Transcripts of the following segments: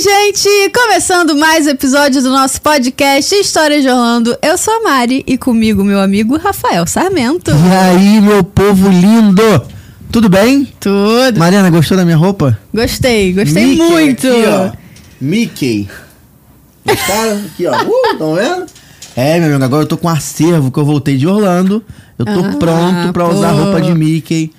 aí, gente? Começando mais um episódio do nosso podcast História de Orlando. Eu sou a Mari e comigo meu amigo Rafael Sarmento. E aí, meu povo lindo? Tudo bem? Tudo. Mariana, gostou da minha roupa? Gostei, gostei Mickey muito. Aqui, ó. Mickey. Gostaram? Aqui, ó. Uh, tão vendo? É, meu amigo, agora eu tô com acervo que eu voltei de Orlando. Eu tô Ah, pronto pra usar pô. roupa de Mickey.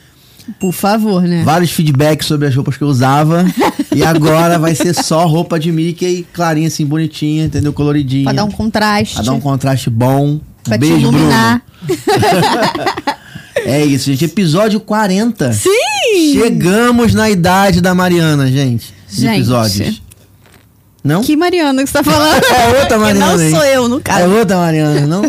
Por favor, né? Vários feedbacks sobre as roupas que eu usava. e agora vai ser só roupa de Mickey, clarinha assim, bonitinha, entendeu? Coloridinha. Pra dar um contraste. Pra dar um contraste bom. pra te Beijo, iluminar. Bruno. É isso, gente. Episódio 40. Sim! Chegamos na idade da Mariana, gente. De Gente. episódios. Não? Que Mariana que você tá falando? É outra Que Mariana. não hein? sou eu, no caso. É outra Mariana, não?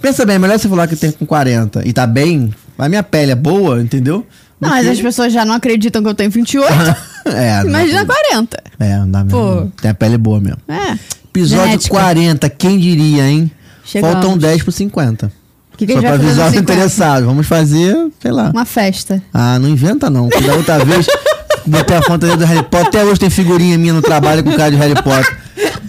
Pensa bem, é melhor você falar que tem com 40 e tá bem. A minha pele é boa, entendeu? Não, mas que- as pessoas já não acreditam que eu tenho 28. é, Imagina dá, 40. É, não dá mesmo. Tem a pele boa mesmo. É. Episódio Genética. 40, quem diria, hein? Chegamos. Faltam 10 pro 50. O que, que Só pra avisar os 50? interessados. Vamos fazer, sei lá. Uma festa. Ah, não inventa não. Que da outra vez, botei a fantasia do Harry Potter. Até hoje tem figurinha minha no trabalho com cara de Harry Potter.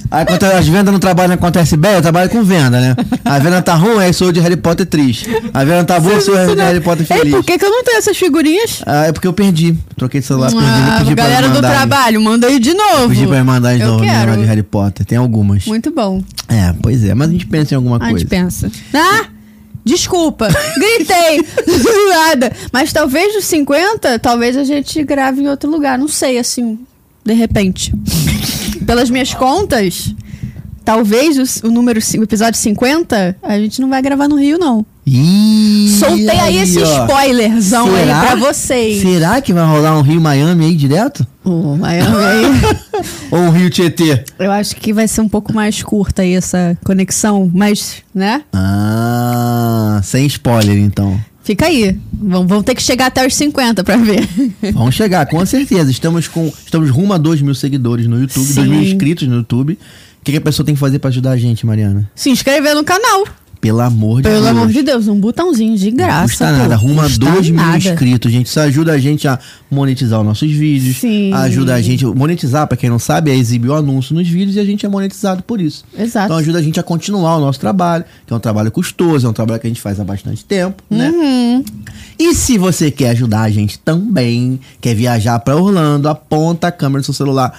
Aí quando as vendas no trabalho não acontecem bem, eu trabalho com venda, né? A venda tá ruim, aí sou eu de Harry Potter triste. A venda tá boa, sou eu de Harry Potter Ei, feliz. por que, que eu não tenho essas figurinhas? Ah, é porque eu perdi. Troquei de celular, perdi. Ah, pedi galera do trabalho, manda aí de novo. Pedi pra mandar de Eu novo quero. de Harry Potter. Tem algumas. Muito bom. É, pois é. Mas a gente pensa em alguma A gente coisa. pensa. Ah! Desculpa, gritei. Do nada. Mas talvez dos 50, talvez a gente grave em outro lugar. Não sei, assim, de repente. Pelas minhas contas, talvez o, o número, o episódio 50, a gente não vai gravar no Rio, não. Ih, Soltei aí esse ó. spoilerzão aí Será? pra vocês. Será que vai rolar um Rio Miami aí direto? Ô, Miami aí. Ou um Rio Tietê? Eu acho que vai ser um pouco mais curta aí essa conexão, mas, né? Ah, sem spoiler então. Fica aí. Vão, vão ter que chegar até os 50 pra ver. Vamos chegar, com certeza. Estamos com. Estamos rumo a 2 mil seguidores no YouTube, Sim. 2 mil inscritos no YouTube. O que, que a pessoa tem que fazer pra ajudar a gente, Mariana? Se inscrever no canal. Pelo amor de Pelo Deus. amor de Deus, um botãozinho de graça. Não custa pô. nada, rumo a Custa 2 mil nada. inscritos, gente. Isso ajuda a gente a monetizar os nossos vídeos. Sim. Ajuda a gente. Monetizar, pra quem não sabe, é exibir o anúncio nos vídeos e a gente é monetizado por isso. Exato. Então ajuda a gente a continuar o nosso trabalho, que é um trabalho custoso, é um trabalho que a gente faz há bastante tempo, né? Uhum. E se você quer ajudar a gente também, quer viajar pra Orlando, aponta a câmera do seu celular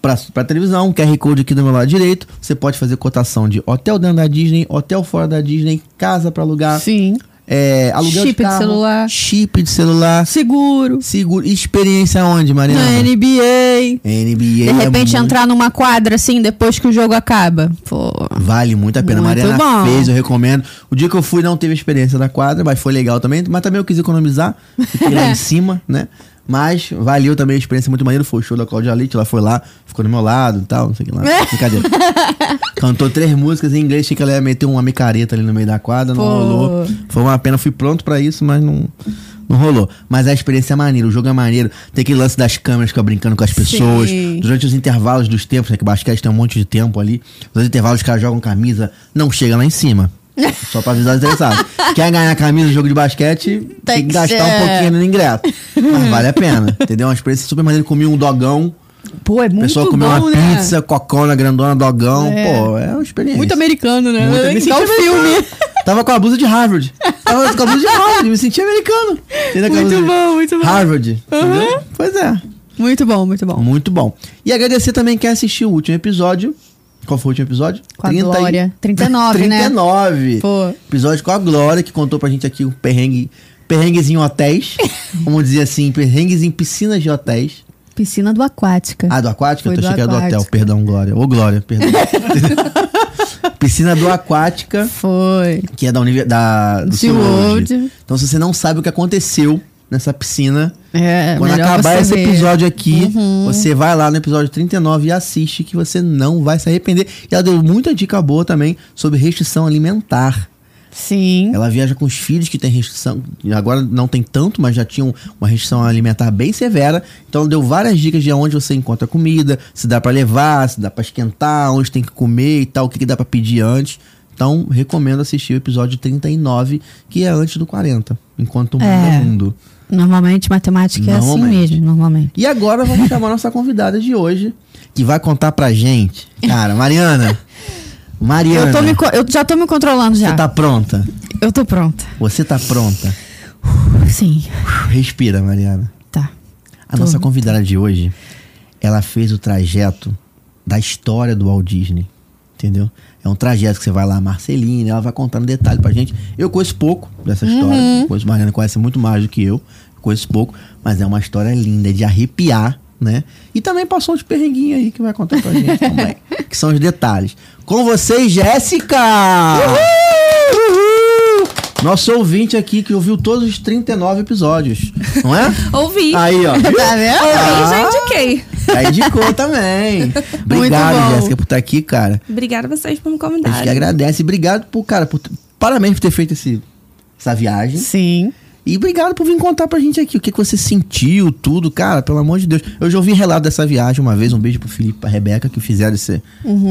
pra, pra televisão, QR Code aqui do meu lado direito. Você pode fazer cotação de hotel dentro da Disney, hotel fora da Disney, casa pra alugar, Sim. é, aluguel Chip de, de carro, celular. chip de celular, Seguro. seguro, experiência onde, Mariana? Na NBA. NBA. De repente é muito- entrar numa quadra assim depois que o jogo acaba. Pô. Vale muito a pena. Muito Mariana bom. fez, eu recomendo. O dia que eu fui não teve experiência da quadra, mas foi legal também. Mas também eu quis economizar. Fiquei lá em cima, né? Mas valeu também a experiência muito maneira. Foi o show da Claudia Leite, ela foi lá, ficou do meu lado e tal, não sei o que lá. Brincadeira. Cantou três músicas em inglês, achei que ela ia meter uma micareta ali no meio da quadra, não Pô. rolou. Foi uma pena, fui pronto pra isso, mas não. Não rolou. Mas a experiência é maneira, o jogo é maneiro. Tem aquele lance das câmeras, fica brincando com as pessoas. Sim. Durante os intervalos dos tempos, né? Que basquete tem um monte de tempo ali. Nos intervalos os caras jogam camisa, não chega lá em cima. Só pra avisar os interessados. Quer ganhar camisa no jogo de basquete, tem, que que gastar um ser. pouquinho no ingresso. Mas vale a pena. Entendeu? Uma experiência super maneira. Comi um dogão. Pô, é muito pessoa comeu uma né? pizza, cocona, grandona, dogão. É. Pô, é uma experiência. Muito americano, né? Muito- É me igual filme. americano. Tava com a blusa de Harvard. Tava com a blusa de Harvard, me senti americano. Muito bom, muito bom. Harvard. Entendeu? Pois é. Muito bom, muito bom. Muito bom. E agradecer também quem assistiu o último episódio. Qual foi o último episódio? Com a 30 e- Glória. 39, né? 39. Pô. Episódio com a Glória, que contou pra gente aqui um perrengue. Perrengues em hotéis. Vamos dizer assim, perrengues em piscinas de hotéis. Piscina do Aquática. Ah, do aquático? Foi Eu do achei que era do hotel. Aquática. Perdão, Glória. Ô, Glória, perdão. Piscina do Aquática, Foi. que é da, univer... da do SeaWorld. SeaWorld. Então, se você não sabe o que aconteceu nessa piscina, É, quando acabar esse ver. episódio aqui, você vai lá no episódio 39 e assiste, que você não vai se arrepender. E ela deu muita dica boa também sobre restrição alimentar. Sim. Ela viaja com os filhos que tem restrição. Agora não tem tanto, mas já tinham uma restrição alimentar bem severa. Então ela deu várias dicas de onde você encontra comida, se dá pra levar, se dá pra esquentar, onde tem que comer e tal, o que, que dá pra pedir antes. Então, recomendo assistir o episódio 39, que é antes do 40, enquanto o mundo É. é mundo. Normalmente, matemática é assim Normalmente. mesmo, normalmente. E agora vamos chamar nossa convidada de hoje, que vai contar pra gente. Cara, Mariana. Mariana. Eu, tô me eu já tô me controlando já. Você tá pronta? Eu tô pronta. Você tá pronta? Sim, Respira, Mariana. tá. A nossa convidada de hoje, ela fez o trajeto da história do Walt Disney. Entendeu? É um trajeto que você vai lá, Marceline, ela vai contando detalhe pra gente. Eu conheço pouco dessa história. Conheço, Mariana conhece muito mais do que eu. Conheço pouco, mas é uma história linda, é de arrepiar, né? E também passou uns perrenguinhos aí que vai contar pra gente também. que são os detalhes. Com vocês, Jéssica! Uhul! Nosso ouvinte aqui que ouviu todos os 39 episódios, não é? Ouvi. Aí, ó. Tá vendo? Ouvi, Ah. já indiquei. Já indicou também. Obrigado, bom. Jéssica, por estar aqui, cara. Obrigada a vocês por me A gente que agradece. Obrigado por, cara, por, parabéns por ter feito esse, essa viagem. Sim. E obrigado por vir contar pra gente aqui o que, que você sentiu, tudo, cara, pelo amor de Deus. Eu já ouvi relato dessa viagem uma vez. Um beijo pro Felipe e pra Rebeca que fizeram esse,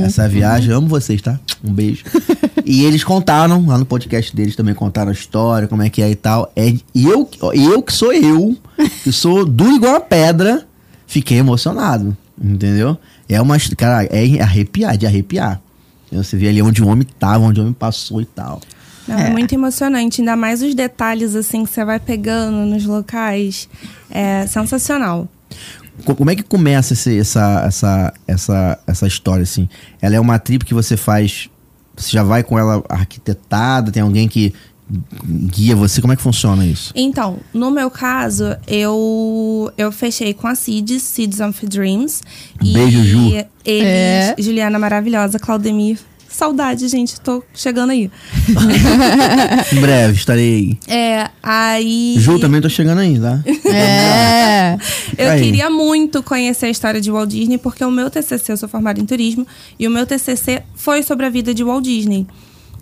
essa viagem. Eu amo vocês, tá? Um beijo. e eles contaram, lá no podcast deles também contaram a história, como é que é e tal. É, e eu, eu que sou eu, que sou duro igual uma pedra, fiquei emocionado, entendeu? É uma. Cara, é arrepiar, de arrepiar. Você vê ali onde o homem tava, onde o homem passou e tal. Não, é. muito emocionante, ainda mais os detalhes assim que você vai pegando nos locais. É sensacional. Co- Como é que começa esse- essa, essa, essa, essa história, assim? Ela é uma trip que você faz. Você já vai com ela arquitetada? Tem alguém que guia você? Como é que funciona isso? Então, no meu caso, eu eu fechei com a Cids, Cids of Dreams. Beijo, Ju. Eles, É. Juliana maravilhosa, Claudemir. Saudade, gente, tô chegando aí. Em breve, estarei. É, aí. Ju, também tô chegando aí, tá? É. Eu Aí. queria muito conhecer a história de Walt Disney, porque o meu TCC, eu sou formada em turismo, e o meu TCC foi sobre a vida de Walt Disney.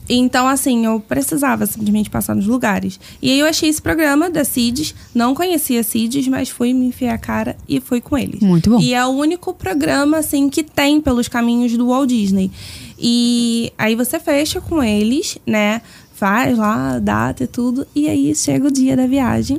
Então, assim, eu precisava simplesmente passar nos lugares. E aí eu achei esse programa da CIDS, não conhecia a CIDS, mas fui me enfiar a cara e fui com eles. Muito bom. E é o único programa, assim, que tem pelos caminhos do Walt Disney. E aí você fecha com eles, né? Faz lá a data e tudo, e aí chega o dia da viagem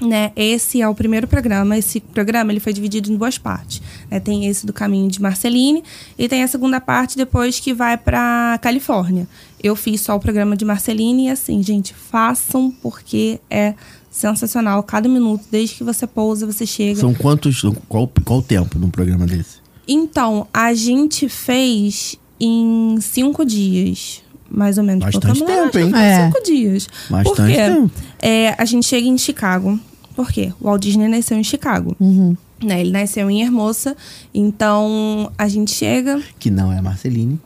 né? Esse é o primeiro programa. Esse programa ele foi dividido em duas partes. né? Tem esse do caminho de Marceline e tem a segunda parte depois que vai para Califórnia. Eu fiz só o programa de Marceline e assim, gente, façam porque é sensacional. Cada minuto, desde que você pousa, você chega. São quantos. Qual, qual o tempo num programa desse? Então, a gente fez em cinco dias. Mais ou menos. Bastante tempo, hein? É. Cinco dias. Bastante Por quê? tempo. É, a gente chega em Chicago. Por quê? O Walt Disney nasceu em Chicago. Né, ele nasceu em Hermosa. Então, a gente chega. Que não é Marceline.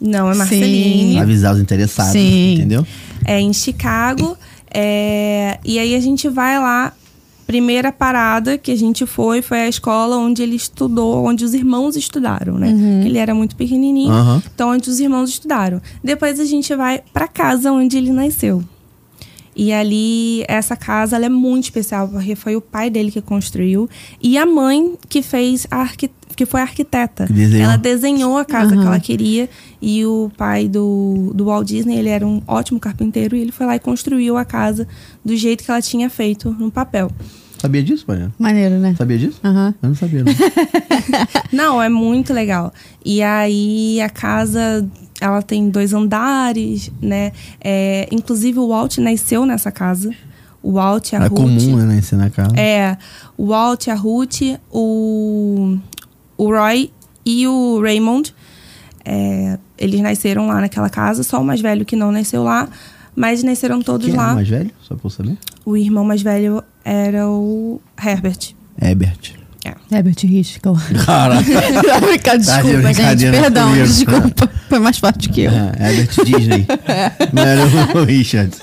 Não é Sim. Marceline. Avisar os interessados, Sim. entendeu? É em Chicago. É, e aí a gente vai lá. Primeira parada que a gente foi foi a escola onde ele estudou, onde os irmãos estudaram, né? Ele era muito pequenininho, Aham. então onde os irmãos estudaram. Depois a gente vai pra casa onde ele nasceu. E ali, essa casa ela é muito especial, porque foi o pai dele que construiu e a mãe que fez a arqui... que foi a arquiteta. Que desenhou. Ela desenhou a casa que Aham. ela queria e o pai do, do Walt Disney, ele era um ótimo carpinteiro e ele foi lá e construiu a casa do jeito que ela tinha feito no papel. Sabia disso, Mariana? Maneiro, né? Sabia disso? Aham. Eu não sabia, não. Não, é muito legal. E aí a casa, ela tem dois andares, né? É, inclusive o Walt nasceu nessa casa. O Walt e a É Ruth. comum, né, nascer na casa. É, o Walt, a Ruth, o, o Roy e o Raymond. é, eles nasceram lá naquela casa, só o mais velho que não nasceu lá, mas nasceram todos Quem é lá. o mais velho? Só pra eu saber. O irmão mais velho era o Herbert. Herbert. Herbert Hitchcock. Cara. Brincadeira, Tá de desculpa, gente. Perdão, comigo. desculpa. Foi mais forte que eu. É, Herbert Disney. Não era o Richard.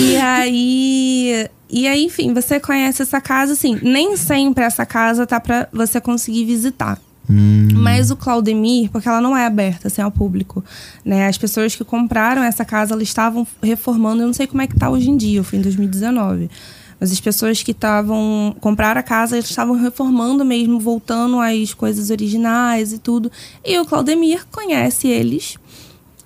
E aí. E aí, enfim, você conhece essa casa, assim, nem sempre essa casa tá pra você conseguir visitar. Hum, Mas o Claudemir, porque ela não é aberta assim, ao público, né? As pessoas que compraram essa casa, elas estavam reformando, eu não sei como é que tá hoje em dia, eu fui em 2019. Mas as pessoas que estavam compraram a casa, eles estavam reformando mesmo, voltando às coisas originais e tudo. E o Claudemir conhece eles.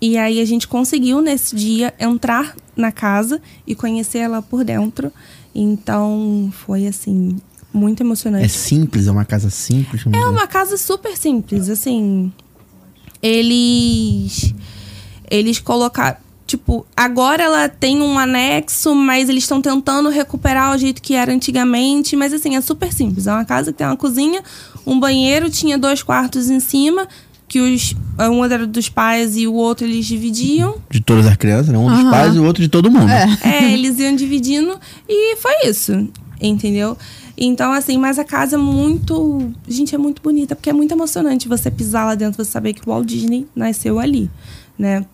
E aí a gente conseguiu nesse dia entrar na casa e conhecer ela por dentro. Então, foi assim, muito É emocionante. simples, é uma casa simples. É dizer. uma casa super simples, assim. Eles. Eles colocaram. Tipo, agora ela tem um anexo, mas eles estão tentando recuperar o jeito que era antigamente. Mas assim, é super simples. É uma casa que tem uma cozinha, um banheiro, tinha dois quartos em cima, que os. Um era dos pais e o outro eles dividiam. De todas as crianças, né? Um dos Aham. pais e o outro de todo mundo. É. É, eles iam dividindo e foi isso, entendeu? Então, assim, mas a casa é muito. Gente, é muito bonita, porque é muito emocionante você pisar lá dentro, você saber que o Walt Disney nasceu ali, né?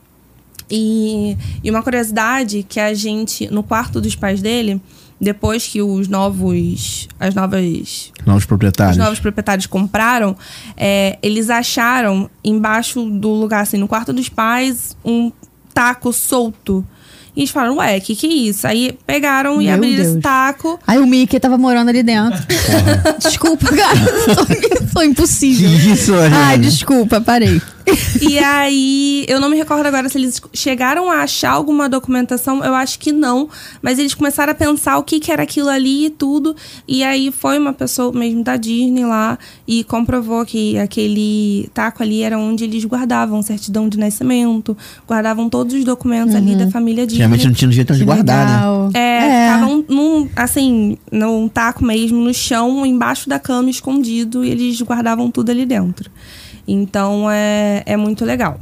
E, e uma curiosidade que a gente, no quarto dos pais dele, depois que os novos. As novas Novos proprietários. os novos proprietários compraram, é, eles acharam embaixo do lugar, assim, no quarto dos pais, um taco solto. E eles falaram, ué, o que, que é isso? Aí pegaram e Meu abriram esse Deus. taco. Aí o Mickey tava morando ali dentro. desculpa, cara. Foi, foi impossível. Que isso, Ariana? Ai, desculpa, parei. E aí, eu não me recordo agora se eles chegaram a achar alguma documentação, eu acho que não. Mas eles começaram a pensar o que, que era aquilo ali e tudo. E aí foi uma pessoa mesmo da Disney lá e comprovou que aquele taco ali era onde eles guardavam certidão de nascimento, guardavam todos os documentos ali da família Disney. Antigamente não tinha jeito de guardar, né? legal. É, ficavam num, assim, num taco mesmo, no chão, embaixo da cama, escondido, e eles guardavam tudo ali dentro. Então é, é muito legal.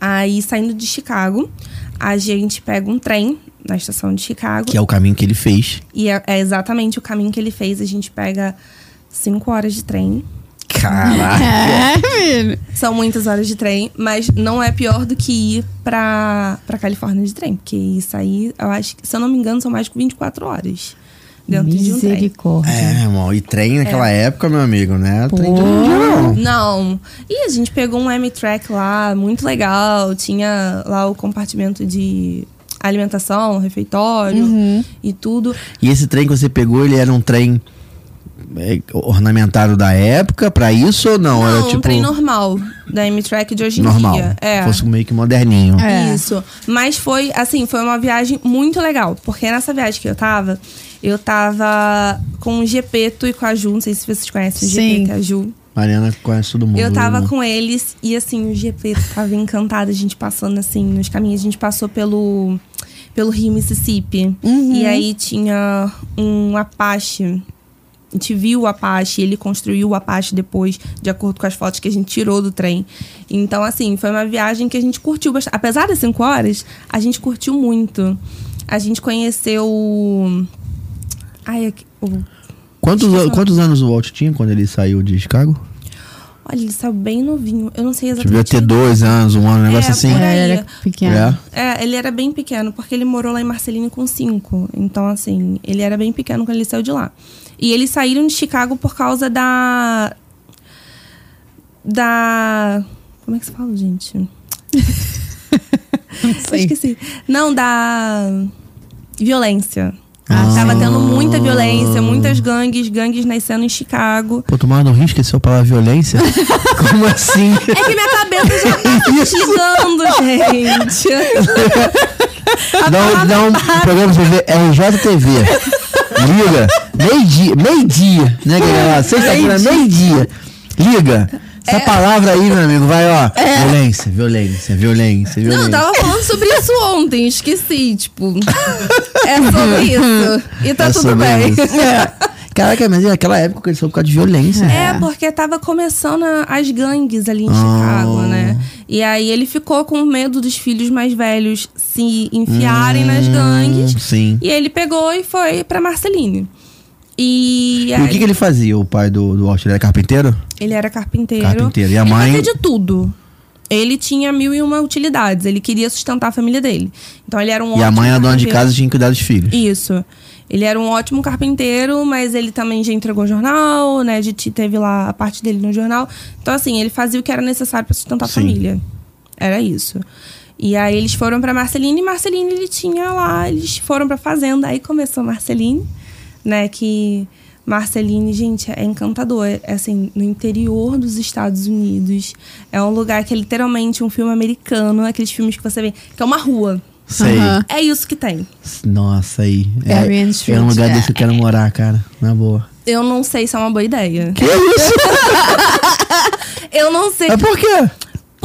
Aí, saindo de Chicago, a gente pega um trem na estação de Chicago. Que é o caminho que ele fez. E é, é exatamente o caminho que ele fez. A gente pega cinco horas de trem. Caraca. É. São muitas horas de trem, mas não é pior do que ir pra, pra Califórnia de trem. Porque isso aí, eu acho que, se eu não me engano, são mais de 24 horas dentro de um trem. Misericórdia. É, irmão. E trem naquela É. época, meu amigo, né? Pô. Trem de um dia, não. Não. E a gente pegou um M-Track lá, muito legal. Tinha lá o compartimento de alimentação, refeitório Uhum. e tudo. E esse trem que você pegou, ele era um trem é, ornamentado da época pra isso ou não? Não, era um tipo trem normal da M-Track de hoje em normal. dia. É. Fosse meio que moderninho. É. Isso. Mas foi, assim, foi uma viagem muito legal. Porque nessa viagem que eu tava, eu tava com o Gepeto e com a Ju. Não sei se vocês conhecem o Sim. Gepeto e a Ju. Mariana conhece todo mundo. Eu tava né? com eles e assim, o GP tava encantado, a gente passando assim nos caminhos, a gente passou pelo pelo Rio Mississippi. E aí tinha um Apache. A gente viu o Apache, ele construiu o Apache depois, de acordo com as fotos que a gente tirou do trem. Então, assim, foi uma viagem que a gente curtiu bastante. Apesar das cinco horas, a gente curtiu muito. A gente conheceu. Ai, o Quantos, quantos anos o Walt tinha quando ele saiu de Chicago? Olha, ele saiu bem novinho. Eu não sei exatamente. Devia ter dois anos, um ano, um negócio É, assim. por aí. É, era pequeno. É. É, ele era bem pequeno, porque ele morou lá em Marcelino com cinco. Então, assim, ele era bem pequeno quando ele saiu de lá. E eles saíram de Chicago por causa da. Da. Como é que se fala, gente? Não Eu sei. esqueci. Não, da. Violência. Ah, Tava sim. tendo muita violência, muitas gangues, gangues nascendo em Chicago. Pô, tomara no rio, esqueceu a palavra violência? Como assim? É que minha cabeça já tá desligando, gente. Um, dá um programa você ver, RJTV. Liga, meio-dia, meio-dia, né, galera? Sexta-feira, meio-dia. Liga. Essa É. palavra aí, meu amigo, vai, ó. Violência, violência, violência, Não, eu violência. tava falando sobre isso ontem, esqueci, tipo. É sobre isso. E tá É tudo bem. isso. Caraca, mas naquela época que eles foram por causa de violência. É, porque tava começando as gangues ali em Ah. Chicago, né? E aí ele ficou com medo dos filhos mais velhos se enfiarem nas gangues. Hum, Sim. E ele pegou e foi pra Marceline. E, E aí, o que, que ele fazia, o pai do, do Walt? Ele era carpinteiro? ele era carpinteiro. Carpinteiro. E a ele mãe? fazia de tudo. Ele tinha mil e uma utilidades. Ele queria sustentar a família dele. Então ele era um E a mãe, a dona de casa, tinha que cuidar dos filhos. Isso. Ele era um ótimo carpinteiro, mas ele também já entregou jornal, né? De, teve lá a parte dele no jornal. Então, assim, ele fazia o que era necessário para sustentar a Sim. família. Era isso. E aí eles foram para Marceline e Marceline ele tinha lá, eles foram para fazenda. Aí começou Marceline, né? Que Marceline, gente, é encantador. É assim, no interior dos Estados Unidos. É um lugar que é literalmente um filme americano, aqueles filmes que você vê, que é uma rua. Sei. Aham. É isso que tem. Nossa, aí. É, Street, é um lugar é. desse que eu quero morar, cara. Na boa. Eu não sei se é uma boa ideia. Que isso? Eu não sei. é por quê?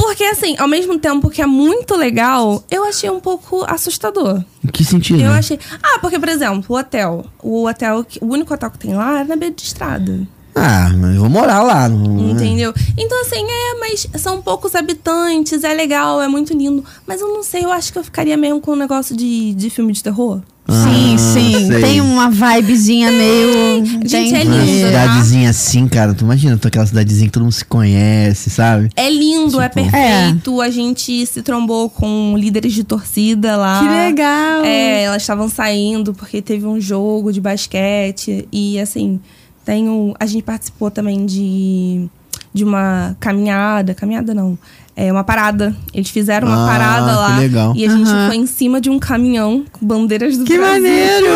Porque, assim, ao mesmo tempo que é muito legal, eu achei um pouco assustador. Em que sentido? Eu achei. Ah, porque, por exemplo, o hotel. O hotel, o único hotel que tem lá é na beira de estrada. Ah, mas eu vou morar lá. Não... Entendeu? Então, assim, é, mas são poucos habitantes, é legal, é muito lindo. Mas eu não sei, eu acho que eu ficaria mesmo com um negócio de, de filme de terror. Sim, Ah, sim. sei. Tem uma vibezinha meio. Gente, é Uma lindo, tá? cidadezinha assim, cara. Tu imagina, tu aquela cidadezinha que todo mundo se conhece, sabe? É lindo, é Tipo- perfeito. A gente se trombou com líderes de torcida lá. Que legal. É, elas estavam saindo porque teve um jogo de basquete. E assim, tem um, a gente participou também de, de uma caminhada. Caminhada não. É uma parada. Eles fizeram uma Ah, parada que lá. legal. E a gente Aham. foi em cima de um caminhão com bandeiras do Que Brasil. maneiro!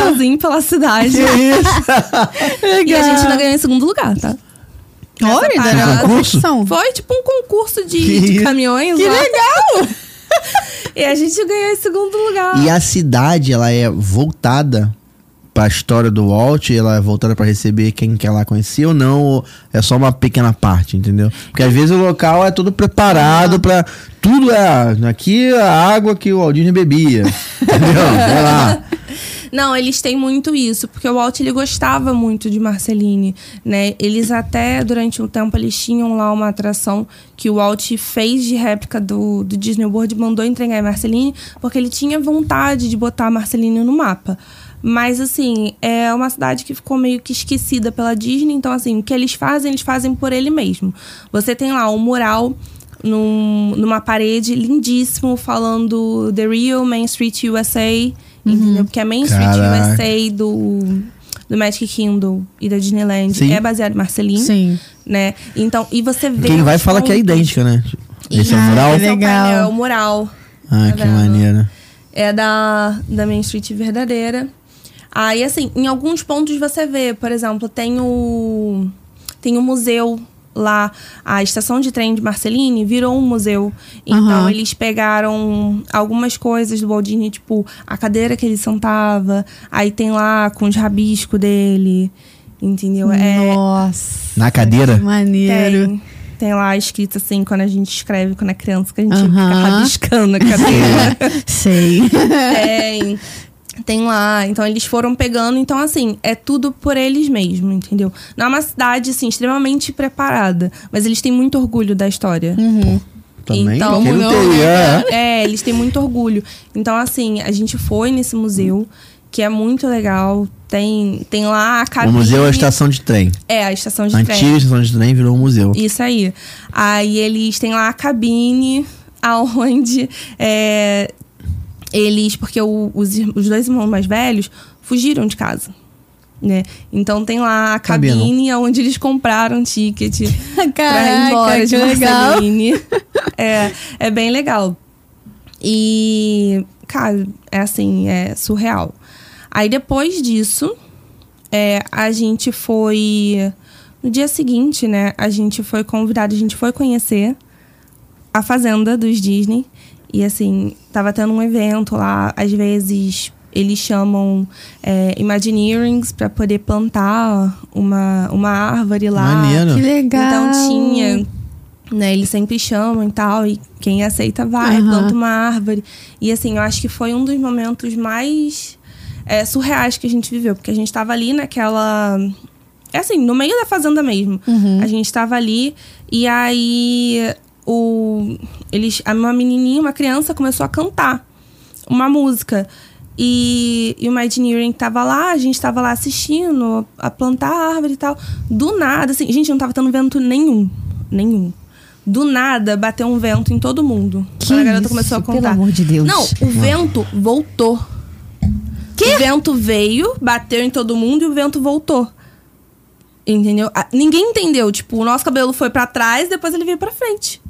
Tchauzinho pela cidade. Que isso? E a gente ainda ganhou em segundo lugar, tá? Olha, na competição. Foi tipo um concurso de, Que de caminhões. Que lá. legal! E a gente ganhou em segundo lugar. E a cidade, ela é voltada pra história do Walt, ela é voltada pra receber quem quer lá conhecer ou não, ou é só uma pequena parte, entendeu? Porque às vezes o local é todo preparado pra. Tudo é. Aqui a água que o Walt Disney bebia. entendeu? Sei lá. Não, eles têm muito isso, porque o Walt ele gostava muito de Marceline, né? Eles até durante um tempo eles tinham lá uma atração que o Walt fez de réplica do, do Disney World e mandou entregar em Marceline, porque ele tinha vontade de botar a Marceline no mapa. Mas assim, é uma cidade que ficou meio que esquecida pela Disney, então assim, o que eles fazem, eles fazem por ele mesmo. Você tem lá um mural num- numa parede lindíssimo falando The Real Main Street USA, entendeu? Porque a Main Street Caraca. USA do, do Magic Kingdom e da Disneyland Sim. é baseado em Marceline, Sim. né? Então, e você vê Quem vai os fala que é idêntica, né? Esse é o Ah, mural? Esse é o painel, o mural. Ah, Tá que vendo? maneiro. É da, da Main Street verdadeira. Aí, assim, em alguns pontos você vê, por exemplo, tem o. Tem o museu lá. A estação de trem de Marceline virou um museu. Então, Aham. eles pegaram algumas coisas do Walt Disney, tipo a cadeira que ele sentava. Aí tem lá com os rabiscos dele. Entendeu? É, Nossa. Na cadeira? Que maneiro. tem, tem lá escrito assim, quando a gente escreve, quando é criança, que a gente Aham. fica rabiscando a cadeira. Sei. tem, tem lá. Então eles foram pegando. Então, assim, é tudo por eles mesmos, entendeu? Não é uma cidade, assim, extremamente preparada. Mas eles têm muito orgulho da história. Também? Então, não não, teria, é. É, eles têm muito orgulho. Então, assim, a gente foi nesse museu, que é muito legal. Tem, tem lá a O cabine. museu é a estação de trem. É, a estação de A trem. antiga estação de trem virou um museu. Isso aí. Aí eles têm lá a cabine aonde é, eles, porque o- os, os dois irmãos mais velhos fugiram de casa. Né? Então tem lá a Cabine. cabine onde eles compraram ticket pra ir embora de legal. É, é bem legal. E, cara, é assim, é surreal. Aí depois disso, é, a gente foi. No dia seguinte, né? A gente foi convidado, a gente foi conhecer a fazenda dos Disney. E assim, tava tendo um evento lá, às vezes eles chamam é, Imagineerings para poder plantar uma, uma árvore lá. Maneiro. Que legal. Então tinha, né? Eles sempre chamam e tal, e quem aceita vai, Aham. planta uma árvore. E assim, eu acho que foi um dos momentos mais é, surreais que a gente viveu, porque a gente tava ali naquela. É assim, no meio da fazenda mesmo. A gente tava ali e aí o eles uma menininha, uma criança começou a cantar uma música. E, e o Imagineering tava lá, a gente tava lá assistindo, a plantar a árvore e tal. Do nada, assim, gente, não tava tendo vento nenhum. Nenhum. Do nada, bateu um vento em todo mundo. Que quando a garota isso, começou a pelo contar. amor de Deus. Não, o vento voltou. O vento veio, bateu em todo mundo e o vento voltou. Entendeu? Ninguém entendeu. Tipo, o nosso cabelo foi pra trás, depois ele veio pra frente.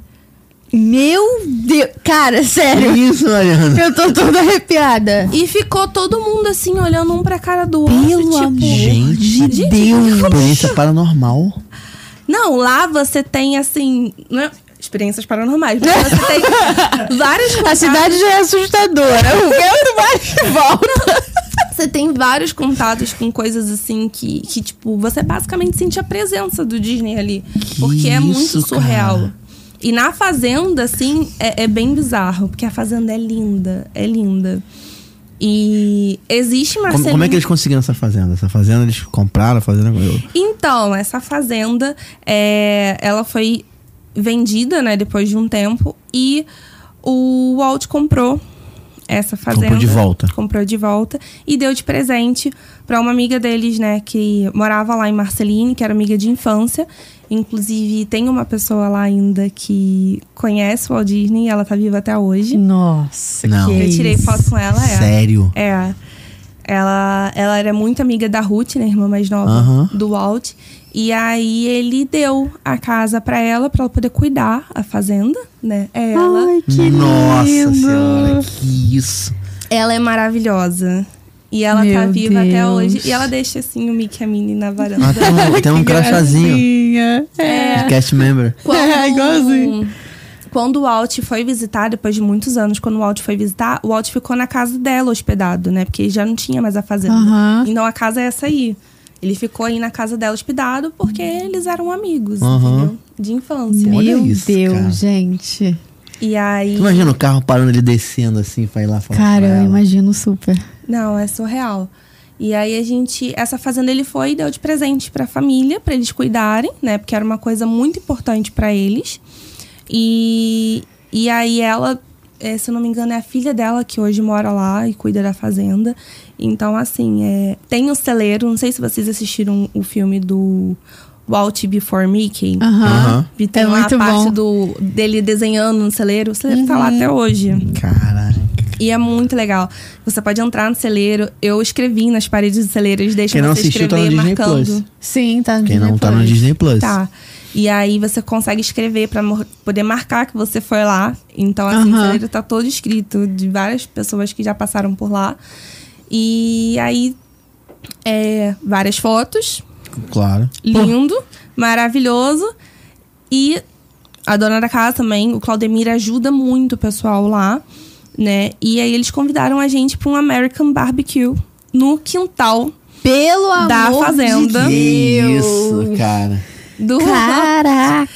Meu Deus. Cara, Que sério. isso, Mariana? Eu tô toda arrepiada. E ficou todo mundo assim, olhando um pra cara do outro. Pelo tipo, amor Gente, de gente, Deus. Experiência paranormal. Não, lá você tem assim. né, experiências paranormais. Mas você tem vários A contatos. cidade já é assustadora. O vento vai e volta. Você tem vários contatos com coisas assim que, que, tipo, você basicamente sente a presença do Disney ali. porque é muito isso, surreal. cara? E na Fazenda, assim, é, é bem bizarro, porque a Fazenda é linda, é linda. E existe Como, Marcelinho. como é que eles conseguiram essa fazenda? Essa fazenda eles compraram a fazenda. Eu, Então, essa fazenda, é, ela foi vendida, né, depois de um tempo, e o Walt comprou essa fazenda. Comprou de volta. Comprou de volta e deu de presente para uma amiga deles, né, que morava lá em Marceline, que era amiga de infância. Inclusive, tem uma pessoa lá ainda que conhece o Walt Disney, ela tá viva até hoje. Nossa, Não. que Eu tirei foto com ela, é. Sério? É. Ela, ela era muito amiga da Ruth, né, irmã mais nova do Walt. E aí ele deu a casa pra ela, pra ela poder cuidar a fazenda, né? Ela, Ai, que Nossa lindo. senhora, que isso. ela é maravilhosa. E ela tá Meu viva até Deus. hoje. E ela deixa assim o Mickey e a Minnie na varanda. Ah, tem um, tem um crachazinho. É. De cast member. É, igualzinho. Quando o Walt foi visitar, depois de muitos anos, quando o Walt foi visitar, o Walt ficou na casa dela hospedado, né? Porque já não tinha mais a fazenda. Aham. Então a casa é essa aí. Ele ficou aí na casa dela hospedado porque eles eram amigos, entendeu? De infância. Olha Meu isso, Deus, cara. gente. E aí. Tu imagina o carro parando ele descendo assim pra ir lá falar Cara, eu imagino super. Não, é surreal. E aí a gente, essa fazenda ele foi e deu de presente pra família, pra eles cuidarem, né? Porque era uma coisa muito importante pra eles. E, e aí ela, é, se eu não me engano, é a filha dela que hoje mora lá e cuida da fazenda. Então, assim, é, tem o celeiro, não sei se vocês assistiram o filme do Walt Before Mickey. Aham. Aham. E tem É muito a parte bom. do, dele desenhando no celeiro. O celeiro tá lá até hoje. Caraca. E é muito legal. Você pode entrar no celeiro. Eu escrevi nas paredes do celeiro. Eles deixam Quem não você assistiu, tá no escrever Disney marcando. Plus. Sim, tá no Quem Disney não tá no Plus. Disney Plus. Tá. E aí você consegue escrever pra mor- poder marcar que você foi lá. Então, assim, o Aham. celeiro tá todo escrito de várias pessoas que já passaram por lá. E aí, é, várias fotos. Claro. Lindo, maravilhoso. E a dona da casa também, o Claudemir, ajuda muito o pessoal lá, né? E aí eles convidaram a gente pra um American Barbecue no quintal Pelo amor Da fazenda. de Deus. isso, cara. do. Caraca.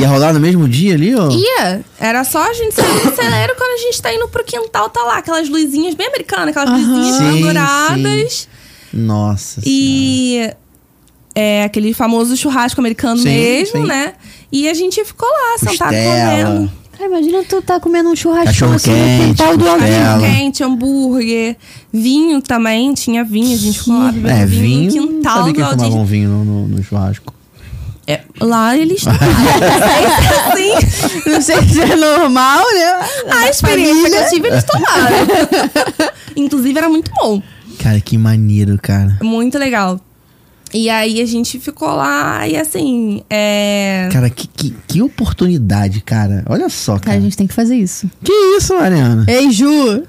Ia rolar no mesmo dia ali, ó? Ia, era só a gente sair do celeiro quando a gente tá indo pro quintal, tá lá, aquelas luzinhas bem americanas, aquelas Aham. luzinhas Sim, douradas. Nossa E é aquele famoso churrasco americano Sim, mesmo, sim. né? E a gente ficou lá, sentado comendo. Cara, imagina tu tá comendo um churrasco assim no quente, quintal do quente, hambúrguer, vinho também, tinha vinho, a gente ficou lá bebendo É, vinho, vinho. no Não quintal sabia do Walt tomavam vinho no, no, no churrasco. É, lá eles. Não sei se é assim. Não sei se é normal, né? A experiência que eu tive, eles tomaram. Inclusive, era muito bom. Cara, que maneiro, cara. Muito legal. E aí a gente ficou lá e assim, é. Cara, que, que, que oportunidade, cara. Olha só, Cara, cara. a gente tem que fazer isso. Que isso, Mariana? Ei, Ju.